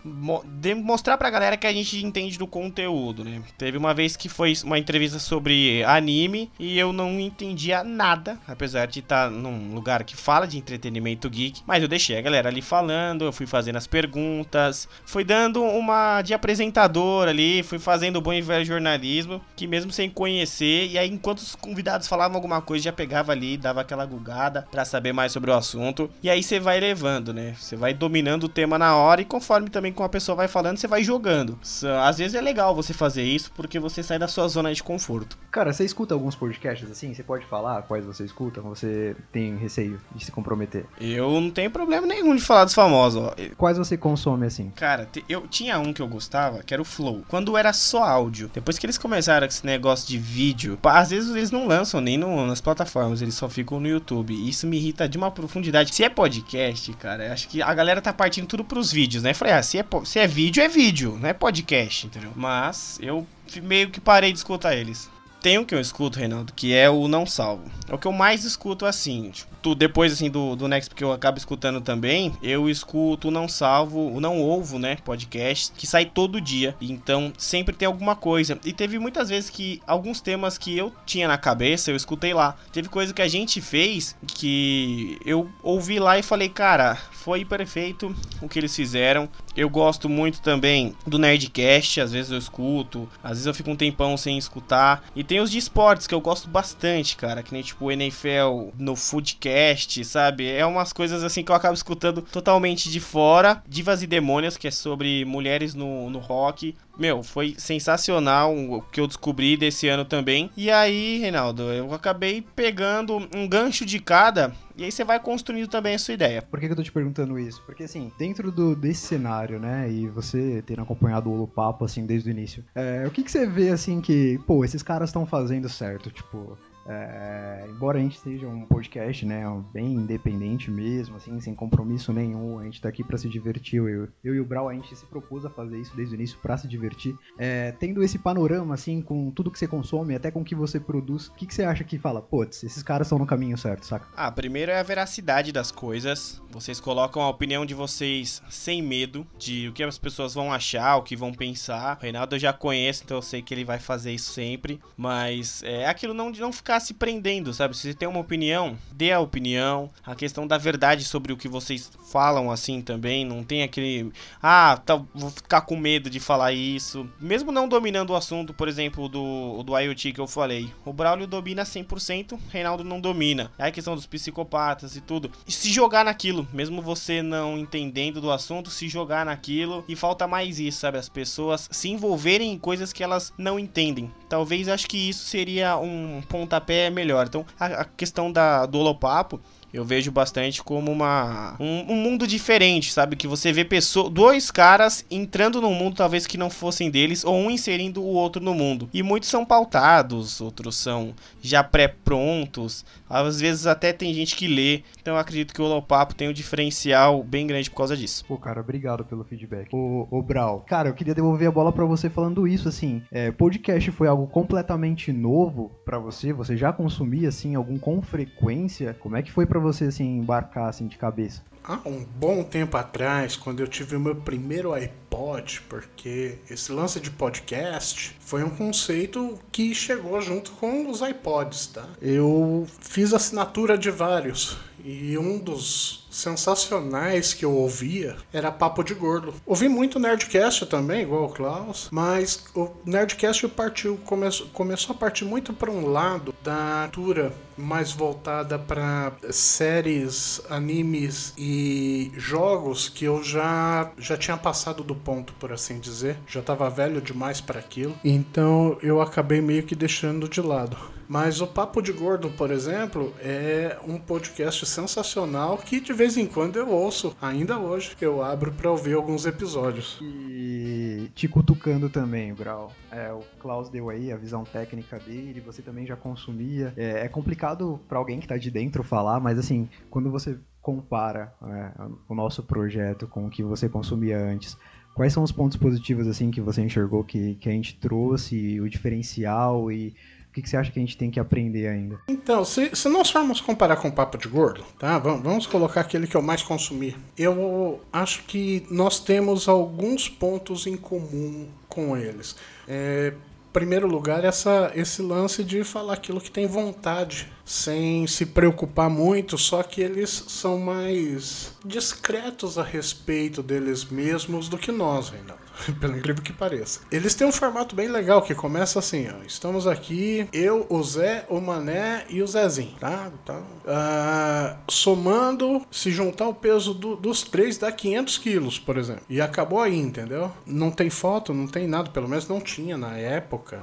mostrar pra galera que a gente entende do conteúdo, né, teve uma vez que foi uma entrevista sobre anime e eu não entendia nada, apesar de estar num lugar que fala de entretenimento geek, mas eu deixei a galera ali falando, eu fui fazendo as perguntas, fui dando uma de apresentador ali, fui fazendo o bom e velho jornalismo, que mesmo sem conhecer, e aí enquanto os convidados falavam alguma coisa, já pegava ali, dava aquela gugada pra saber mais sobre o assunto, e aí você vai levando, né? Você vai dominando o tema na hora e conforme também com a pessoa vai falando, você vai jogando. Às vezes é legal você fazer isso porque você sai da sua zona de conforto. Cara, você escuta alguns podcasts assim? Você pode falar quais você escuta? Você tem receio de se comprometer? Eu não tenho problema nenhum de falar dos famosos, ó. Quais você consome assim? Cara, eu tinha um que eu gostava, que era o Flow. Quando era só áudio. Depois que eles começaram com esse negócio de vídeo, às vezes eles não lançam nem no- nas plataformas, eles só ficam no YouTube. E isso me irrita de uma profundidade. Se é podcast, cara, acho que a galera tá partindo tudo pros vídeos, né? Falei, ah, se é, se é vídeo, é vídeo, não é podcast, entendeu? Mas eu meio que parei de escutar eles. Tem um que eu escuto, Reinaldo, que é o Não Salvo. É o que eu mais escuto assim. Tipo, tu- depois assim do, do Next, porque eu acabo escutando também, eu escuto o Não Salvo, o Não Ovo, né? Podcast, que sai todo dia. Então sempre tem alguma coisa. E teve muitas vezes que alguns temas que eu tinha na cabeça, eu escutei lá. Teve coisa que a gente fez que eu ouvi lá e falei, cara, foi perfeito o que eles fizeram. Eu gosto muito também do Nerdcast, às vezes eu escuto, às vezes eu fico um tempão sem escutar. E tem os de esportes que eu gosto bastante, cara, que nem tipo o NFL no Foodcast, sabe? É umas coisas assim que eu acabo escutando totalmente de fora. Divas e Demônios, que é sobre mulheres no, no rock. Meu, foi sensacional o que eu descobri desse ano também. E aí, Reinaldo, eu acabei pegando um gancho de cada. E aí você vai construindo também a sua ideia. Por que, que eu tô te perguntando isso? Porque assim, dentro do, desse cenário, né, e você tendo acompanhado o Papo assim desde o início, é, o que, que você vê assim que, pô, esses caras estão fazendo certo? Tipo, É, embora a gente seja um podcast, né, bem independente mesmo, assim, sem compromisso nenhum, a gente tá aqui para se divertir. Eu, eu e o Brau, a gente se propôs a fazer isso desde o início para se divertir. É, tendo esse panorama, assim, com tudo que você consome, até com o que você produz, o que, que você acha que fala, putz, esses caras estão no caminho certo, saca? Ah, primeiro é a veracidade das coisas. Vocês colocam a opinião de vocês sem medo de o que as pessoas vão achar, o que vão pensar. O Reinaldo eu já conheço, então eu sei que ele vai fazer isso sempre. Mas é aquilo não não ficar se prendendo, sabe? Se você tem uma opinião, dê a opinião. A questão da verdade sobre o que vocês falam assim também. Não tem aquele. Ah, tá, vou ficar com medo de falar isso. Mesmo não dominando o assunto, por exemplo, do, do IoT que eu falei. O Braulio domina 100%, Reinaldo não domina. É a questão dos psicopatas e tudo. E se jogar naquilo, mesmo você não entendendo do assunto, se jogar naquilo. E falta mais isso, sabe? As pessoas se envolverem em coisas que elas não entendem. Talvez acho que isso seria um pontapé melhor. Então, a, a questão da, do holopapo eu vejo bastante como uma um, um, mundo diferente, sabe? Que você vê pessoas, dois caras entrando num mundo talvez que não fossem deles, ou um inserindo o outro no mundo. E muitos são pautados, outros são já pré-prontos. Às vezes até tem gente que lê. Então eu acredito que o Holopapo tem um diferencial bem grande por causa disso. Pô, cara, obrigado pelo feedback. Ô, ô Brau, cara, eu queria devolver a bola para você falando isso, assim. É, podcast foi algo completamente novo para você? Você já consumia, assim, algum com frequência? Como é que foi para você assim embarcar assim de cabeça? Há um bom tempo atrás, quando eu tive o meu primeiro iPod, porque esse lance de podcast foi um conceito que chegou junto com os iPods, tá? Eu fiz assinatura de vários e um dos sensacionais que eu ouvia era Papo de Gordo. Ouvi muito Nerdcast também, igual o Klaus, mas o Nerdcast partiu, começou, começou a partir muito para um lado da cultura mais voltada para séries, animes e jogos que eu já já tinha passado do ponto, por assim dizer. Já estava velho demais para aquilo. Então eu acabei meio que deixando de lado. Mas o Papo de Gordo, por exemplo, é um podcast sensacional que de vez em quando eu ouço, ainda hoje. Eu abro para ouvir alguns episódios. E te cutucando também, Brau. É, o Klaus deu aí a visão técnica dele, você também já consumia. É, é complicado para alguém que tá de dentro falar, mas assim, quando você compara é, o nosso projeto com o que você consumia antes, quais são os pontos positivos assim que você enxergou que, que a gente trouxe, o diferencial e o que, que, você acha que a gente tem que aprender ainda? Então, se, se nós formos comparar com o Papo de Gordo, tá? Vamos, vamos colocar aquele que eu mais consumi. Eu acho que nós temos alguns pontos em comum com eles. É, primeiro lugar, essa, esse lance de falar aquilo que tem vontade, sem se preocupar muito, só que eles são mais discretos a respeito deles mesmos do que nós, Reinaldo. Pelo incrível que pareça. Eles têm um formato bem legal que começa assim, ó. Estamos aqui, eu, o Zé, o Mané e o Zezinho, tá? tá. Uh, somando, se juntar o peso do, dos três dá 500 quilos, por exemplo. E acabou aí, entendeu? Não tem foto, não tem nada, pelo menos não tinha na época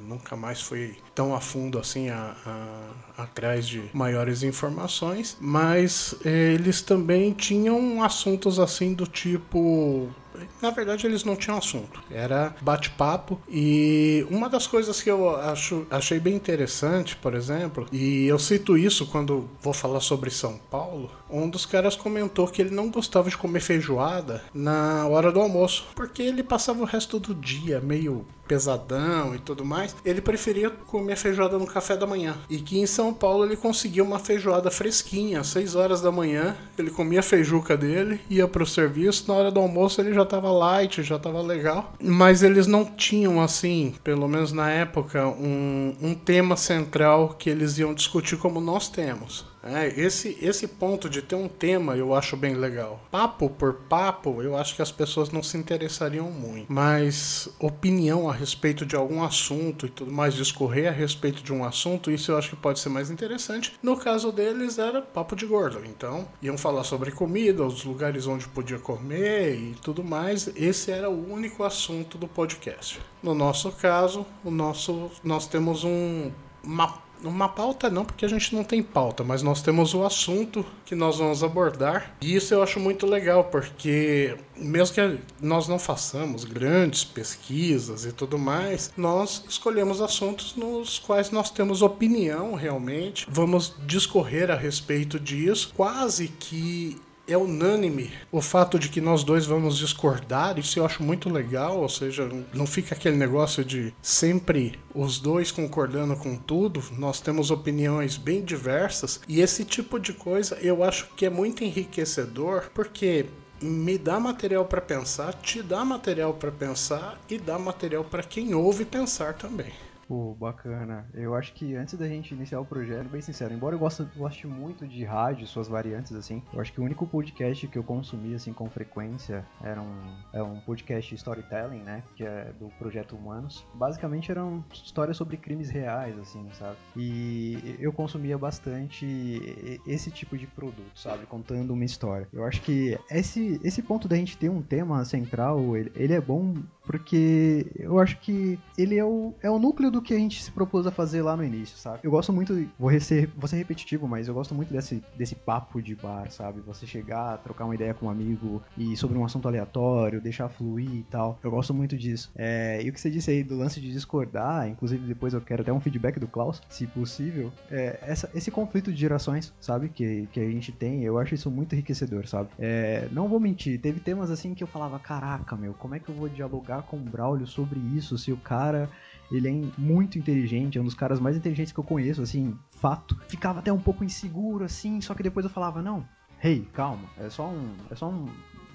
nunca mais fui tão a fundo assim a, a, atrás de maiores informações, mas eh, eles também tinham assuntos assim do tipo na verdade, eles não tinham assunto. Era bate-papo. E uma das coisas que eu acho, achei bem interessante, por exemplo, e eu cito isso quando vou falar sobre São Paulo, um dos caras comentou que ele não gostava de comer feijoada na hora do almoço, porque ele passava o resto do dia meio pesadão e tudo mais, ele preferia comer feijoada no café da manhã. E que em São Paulo ele conseguia uma feijoada fresquinha, às 6 horas da manhã, ele comia a feijuca dele, ia pro serviço, na hora do almoço ele já tava light, já tava legal. Mas eles não tinham, assim, pelo menos na época, um, um tema central que eles iam discutir como nós temos. É, esse, esse ponto de ter um tema eu acho bem legal. Papo por papo, eu acho que as pessoas não se interessariam muito. Mas opinião a respeito de algum assunto e tudo mais, discorrer a respeito de um assunto, isso eu acho que pode ser mais interessante. No caso deles era papo de gordo. Então, iam falar sobre comida, os lugares onde podia comer e tudo mais. Esse era o único assunto do podcast. No nosso caso, o nosso, nós temos um uma Uma pauta não, porque a gente não tem pauta, mas nós temos o assunto que nós vamos abordar. E isso eu acho muito legal, porque mesmo que nós não façamos grandes pesquisas e tudo mais, nós escolhemos assuntos nos quais nós temos opinião realmente. Vamos discorrer a respeito disso, quase que é unânime o fato de que nós dois vamos discordar, isso eu acho muito legal, ou seja, não fica aquele negócio de sempre os dois concordando com tudo, nós temos opiniões bem diversas. E esse tipo de coisa eu acho que é muito enriquecedor porque me dá material para pensar, te dá material para pensar e dá material para quem ouve pensar também. Pô, bacana. Eu acho que antes da gente iniciar o projeto, bem sincero, embora eu goste, goste muito de rádio, suas variantes, assim, eu acho que o único podcast que eu consumi, assim, com frequência era um, é um podcast storytelling, né, que é do Projeto Humanos. Basicamente eram histórias sobre crimes reais, assim, sabe? E eu consumia bastante esse tipo de produto, sabe? Contando uma história. Eu acho que esse, esse ponto da gente ter um tema central, ele, ele é bom porque eu acho que ele é o, é o núcleo do que a gente se propôs a fazer lá no início, sabe? Eu gosto muito, vou ser, vou ser repetitivo, mas eu gosto muito desse, desse papo de bar, sabe? Você chegar, trocar uma ideia com um amigo e sobre um assunto aleatório, deixar fluir e tal. Eu gosto muito disso. É, e o que você disse aí do lance de discordar, inclusive depois eu quero até um feedback do Klaus, se possível, é, essa, esse conflito de gerações, sabe? Que, que a gente tem, eu acho isso muito enriquecedor, sabe? É, não vou mentir, teve temas assim que eu falava, caraca, meu, como é que eu vou dialogar com o Braulio sobre isso se o cara ele é muito inteligente, é um dos caras mais inteligentes que eu conheço, assim, fato. Ficava até um pouco inseguro, assim, só que depois eu falava, não, hey, calma, é só um. É só um,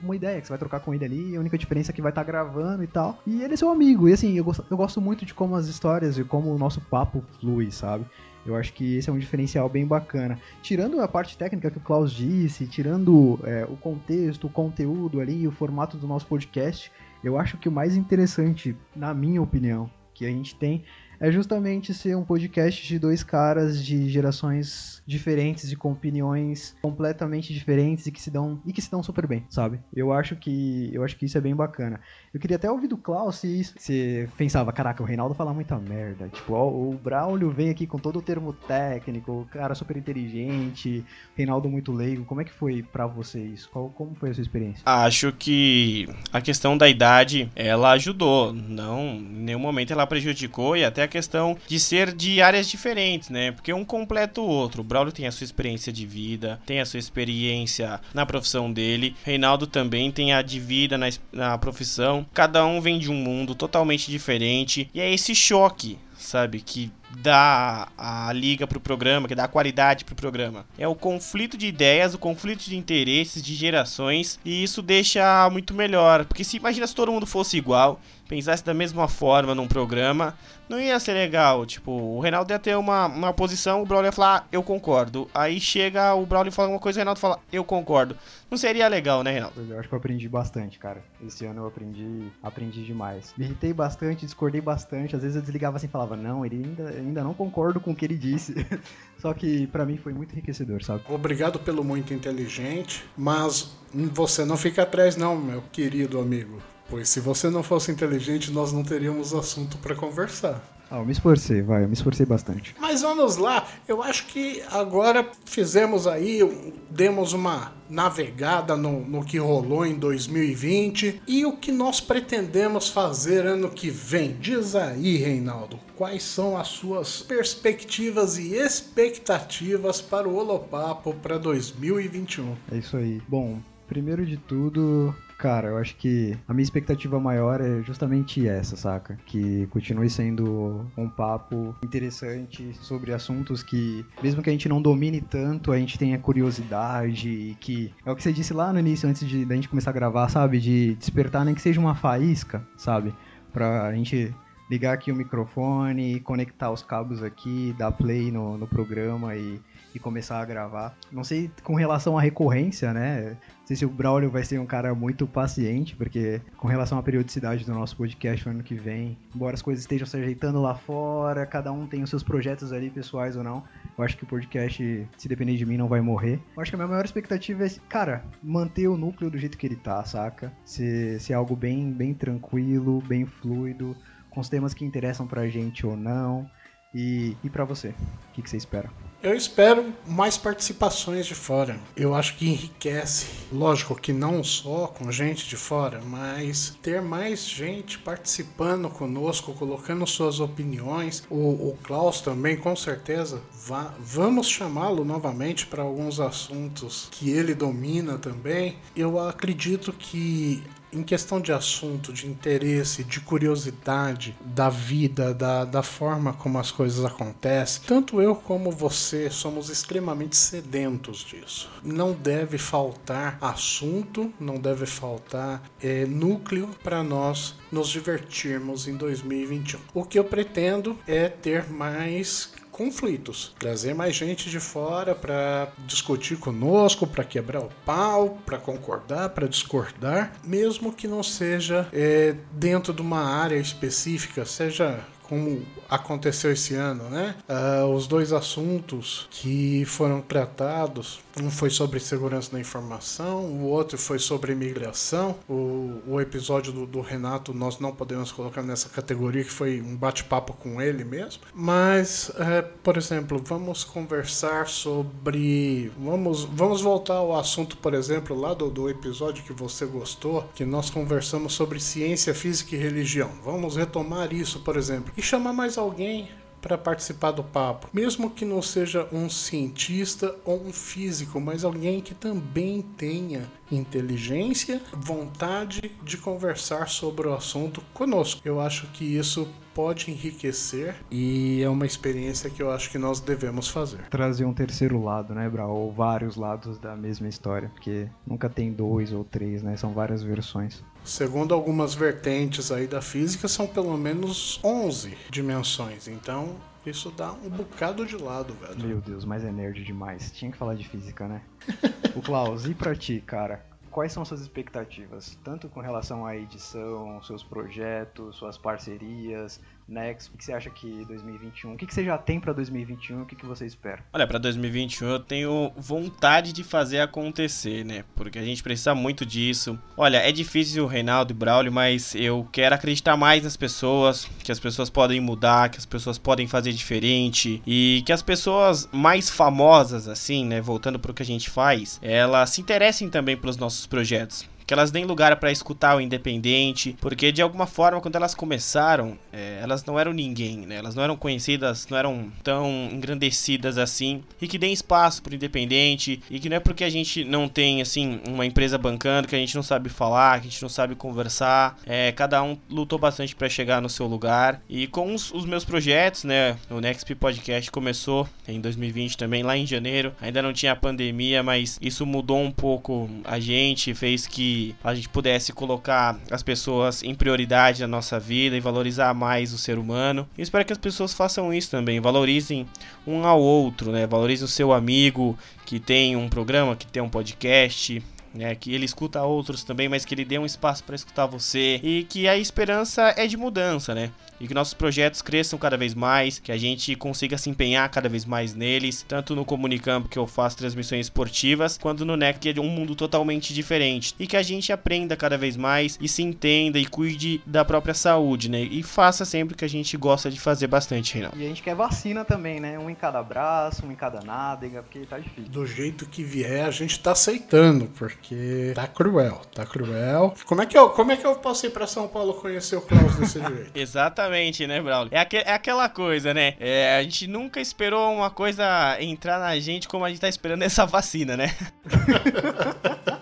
uma ideia que você vai trocar com ele ali, a única diferença é que vai estar tá gravando e tal. E ele é seu amigo. E assim, eu gosto, eu gosto muito de como as histórias e como o nosso papo flui, sabe? Eu acho que esse é um diferencial bem bacana. Tirando a parte técnica que o Klaus disse, tirando é, o contexto, o conteúdo ali, o formato do nosso podcast, eu acho que o mais interessante, na minha opinião, que a gente tem é justamente ser um podcast de dois caras de gerações diferentes e com opiniões completamente diferentes e que se dão e que se dão super bem, sabe? Eu acho que eu acho que isso é bem bacana. Eu queria até ouvir do Klaus se você pensava, caraca, o Reinaldo fala muita merda. Tipo, ó, o Braulio vem aqui com todo o termo técnico, o cara super inteligente, Reinaldo muito leigo. Como é que foi para vocês? Qual, como foi a sua experiência? Acho que a questão da idade, ela ajudou, não, em nenhum momento ela prejudicou e até questão de ser de áreas diferentes, né? Porque um completa o outro. O Braulio tem a sua experiência de vida, tem a sua experiência na profissão dele. Reinaldo também tem a de vida na, na profissão. Cada um vem de um mundo totalmente diferente. E é esse choque, sabe? Que dá a liga pro programa, que dá a qualidade pro programa. É o conflito de ideias, o conflito de interesses, de gerações, e isso deixa muito melhor. Porque se imagina se todo mundo fosse igual, pensasse da mesma forma num programa, não ia ser legal. Tipo, o Reinaldo ia ter uma, uma posição, o Braulio ia falar, ah, eu concordo. Aí chega o Braulio fala alguma coisa, o Reinaldo fala, eu concordo. Não seria legal, né, Reinaldo? Eu acho que eu aprendi bastante, cara. Esse ano eu aprendi, aprendi demais. Me irritei bastante, discordei bastante. Às vezes eu desligava assim e falava, não, ele ainda, ainda não concordo com o que ele disse. Só que para mim foi muito enriquecedor, sabe? Obrigado pelo muito inteligente, mas você não fica atrás não, meu querido amigo. Pois se você não fosse inteligente, nós não teríamos assunto para conversar. Ah, eu me esforcei, vai, eu me esforcei bastante. Mas vamos lá, eu acho que agora fizemos aí, demos uma navegada no, no que rolou em 2020 e o que nós pretendemos fazer ano que vem. Diz aí, Reinaldo, quais são as suas perspectivas e expectativas para o Holopapo para 2021? É isso aí. Bom, primeiro de tudo, Cara, eu acho que a minha expectativa maior é justamente essa, saca? Que continue sendo um papo interessante sobre assuntos que, mesmo que a gente não domine tanto, a gente tenha curiosidade e que. É o que você disse lá no início, antes de da gente começar a gravar, sabe? De despertar nem que seja uma faísca, sabe? Pra gente ligar aqui o microfone, conectar os cabos aqui, dar play no, no programa e e começar a gravar. Não sei com relação à recorrência, né? Não sei se o Braulio vai ser um cara muito paciente, porque com relação à periodicidade do nosso podcast no ano que vem, embora as coisas estejam se ajeitando lá fora, cada um tem os seus projetos ali, pessoais ou não, eu acho que o podcast, se depender de mim, não vai morrer. Eu acho que a minha maior expectativa é, cara, manter o núcleo do jeito que ele tá, saca? Ser, ser algo bem, bem tranquilo, bem fluido, com os temas que interessam pra gente ou não E, e para você, o que, que você espera? Eu espero mais participações de fora. Eu acho que enriquece. Lógico que não só com gente de fora, mas ter mais gente participando conosco, colocando suas opiniões. O, o Klaus também, com certeza, vá, vamos chamá-lo novamente para alguns assuntos que ele domina também. Eu acredito que em questão de assunto, de interesse, de curiosidade da vida, da, da forma como as coisas acontecem, tanto eu como você somos extremamente sedentos disso. Não deve faltar assunto, não deve faltar é, núcleo para nós nos divertirmos em 2021. O que eu pretendo é ter mais conflitos. Trazer mais gente de fora para discutir conosco, para quebrar o pau, para concordar, para discordar, mesmo que não seja é, dentro de uma área específica, seja como aconteceu esse ano, né? Uh, os dois assuntos que foram tratados, um foi sobre segurança da informação, o outro foi sobre imigração. O, o episódio do, do, Renato nós não podemos colocar nessa categoria, que foi um bate-papo com ele mesmo. Mas, uh, por exemplo, vamos conversar sobre. Vamos, vamos voltar ao assunto, por exemplo, lá do, do episódio que você gostou, que nós conversamos sobre ciência, física e religião. Vamos retomar isso, por exemplo e chamar mais alguém para participar do papo, mesmo que não seja um cientista ou um físico, mas alguém que também tenha inteligência, vontade de conversar sobre o assunto conosco. Eu acho que isso pode enriquecer e é uma experiência que eu acho que nós devemos fazer. Trazer um terceiro lado, né, Brau? Ou vários lados da mesma história, porque nunca tem dois ou três, né? São várias versões. Segundo algumas vertentes aí da física, são pelo menos 11 dimensões. Então, isso dá um bocado de lado, velho. Meu Deus, mas é nerd demais. Tinha que falar de física, né? o Klaus, e pra ti, cara? Quais são suas expectativas? Tanto com relação à edição, seus projetos, suas parcerias, Next, o que você acha que 2021? O que você já tem para 2021? O que você espera? Olha, para 2021 eu tenho vontade de fazer acontecer, né? Porque a gente precisa muito disso. Olha, é difícil o Reinaldo e Braulio, mas eu quero acreditar mais nas pessoas, que as pessoas podem mudar, que as pessoas podem fazer diferente e que as pessoas mais famosas, assim, né? Voltando para o que a gente faz, elas se interessem também pelos nossos projetos que elas deem lugar para escutar o independente, porque de alguma forma quando elas começaram, é, elas não eram ninguém, né? Elas não eram conhecidas, não eram tão engrandecidas assim, e que deem espaço pro independente, e que não é porque a gente não tem assim uma empresa bancando que a gente não sabe falar, que a gente não sabe conversar. É, cada um lutou bastante para chegar no seu lugar. E com os, os meus projetos, né, o Next Podcast começou em 2020 também lá em janeiro. Ainda não tinha pandemia, mas isso mudou um pouco a gente, fez que a gente pudesse colocar as pessoas em prioridade na nossa vida e valorizar mais o ser humano. E espero que as pessoas façam isso também, valorizem um ao outro, né? Valorizem o seu amigo que tem um programa, que tem um podcast, né, que ele escuta outros também, mas que ele dê um espaço para escutar você e que a esperança é de mudança, né? E que nossos projetos cresçam cada vez mais, que a gente consiga se empenhar cada vez mais neles, tanto no Comunicampo que eu faço transmissões esportivas, quanto no NEC que é um mundo totalmente diferente. E que a gente aprenda cada vez mais e se entenda e cuide da própria saúde, né? E faça sempre o que a gente gosta de fazer bastante, Reinaldo. E a gente quer vacina também, né? Um em cada braço, um em cada nádega, porque tá difícil. Do jeito que vier, a gente tá aceitando, porque porque tá cruel, tá cruel. Como é que eu, como é que eu passei pra São Paulo conhecer o Klaus desse jeito? Exatamente, né, Braulio? É, aqu é aquela coisa, né? É, a gente nunca esperou uma coisa entrar na gente como a gente tá esperando essa vacina, né?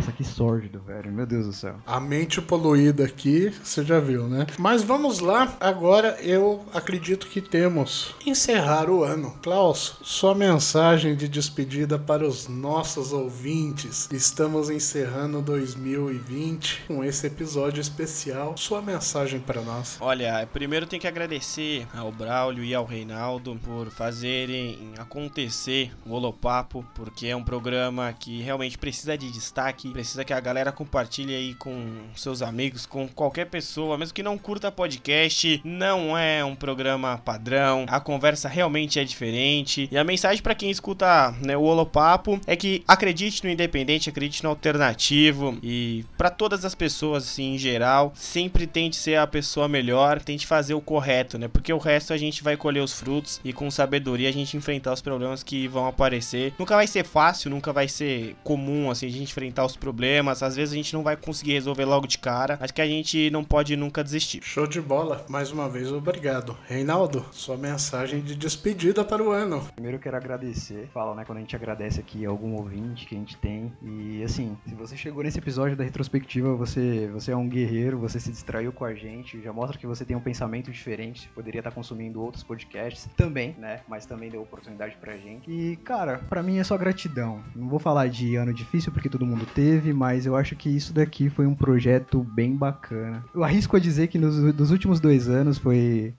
Nossa, que sórdido, velho. Meu Deus do céu. A mente poluída aqui, você já viu, né? Mas vamos lá. Agora eu acredito que temos encerrar o ano. Klaus, sua mensagem de despedida para os nossos ouvintes. Estamos encerrando 2020 com esse episódio especial. Sua mensagem para nós. Olha, primeiro tem que agradecer ao Braulio e ao Reinaldo por fazerem acontecer o Holopapo, porque é um programa que realmente precisa de destaque precisa que a galera compartilhe aí com seus amigos, com qualquer pessoa, mesmo que não curta podcast, não é um programa padrão, a conversa realmente é diferente. E a mensagem para quem escuta né, o Holopapo é que acredite no independente, acredite no alternativo e para todas as pessoas assim em geral, sempre tente ser a pessoa melhor, tente fazer o correto, né? Porque o resto a gente vai colher os frutos e com sabedoria a gente enfrentar os problemas que vão aparecer. Nunca vai ser fácil, nunca vai ser comum assim a gente enfrentar os problemas. Às vezes a gente não vai conseguir resolver logo de cara. Acho que a gente não pode nunca desistir. Show de bola. Mais uma vez, obrigado. Reinaldo, sua mensagem de despedida para o ano. Primeiro eu quero agradecer. Fala, né, quando a gente agradece aqui algum ouvinte que a gente tem. E assim, se você chegou nesse episódio da retrospectiva, você, você é um guerreiro, você se distraiu com a gente, já mostra que você tem um pensamento diferente, poderia estar consumindo outros podcasts também, né? Mas também deu oportunidade pra gente. E, cara, para mim é só gratidão. Não vou falar de ano difícil porque todo mundo teve, mas eu acho que isso daqui foi um projeto bem bacana. Eu arrisco a dizer que nos, nos últimos dois anos foi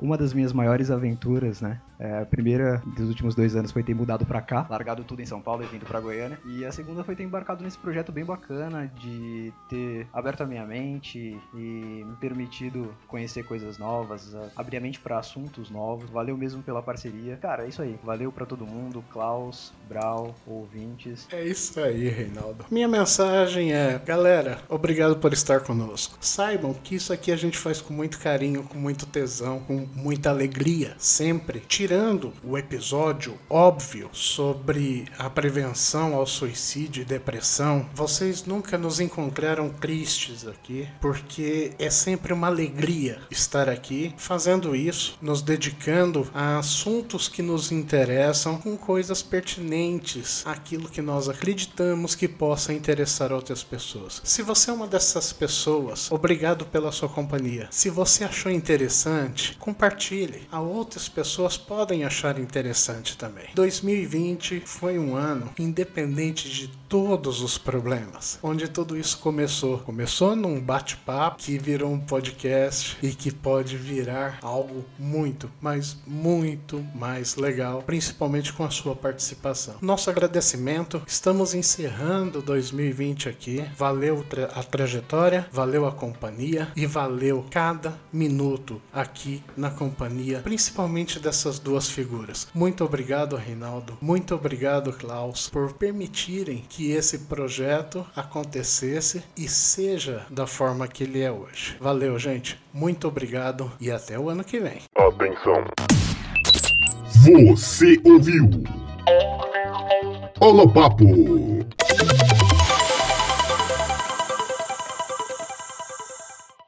uma das minhas maiores aventuras, né? É, a primeira dos últimos dois anos foi ter mudado para cá, largado tudo em São Paulo e vindo para Goiânia. E a segunda foi ter embarcado nesse projeto bem bacana de ter aberto a minha mente e me permitido conhecer coisas novas, abrir a mente para assuntos novos. Valeu mesmo pela parceria. Cara, é isso aí. Valeu para todo mundo, Klaus, Brau, ouvintes. É isso aí, Reinaldo. Minha mensagem é, galera, obrigado por estar conosco. Saibam que isso aqui a gente faz com muito carinho, com muito tesão, com muita alegria, sempre. Tira tirando o episódio óbvio sobre a prevenção ao suicídio e depressão, vocês nunca nos encontraram tristes aqui, porque é sempre uma alegria estar aqui fazendo isso, nos dedicando a assuntos que nos interessam com coisas pertinentes àquilo que nós acreditamos que possa interessar outras pessoas. Se você é uma dessas pessoas, obrigado pela sua companhia. Se você achou interessante, compartilhe. A outras pessoas podem achar interessante também. 2020 foi um ano independente de todos os problemas, onde tudo isso começou. Começou num bate-papo que virou um podcast e que pode virar algo muito, mas muito mais legal, principalmente com a sua participação. Nosso agradecimento, estamos encerrando 2020 aqui. Valeu a trajetória, valeu a companhia e valeu cada minuto aqui na companhia, principalmente dessas duas figuras. Muito obrigado, Reinaldo. Muito obrigado, Klaus, por permitirem que esse projeto acontecesse e seja da forma que ele é hoje. Valeu, gente. Muito obrigado e até o ano que vem. Atenção. Você ouviu? Papo.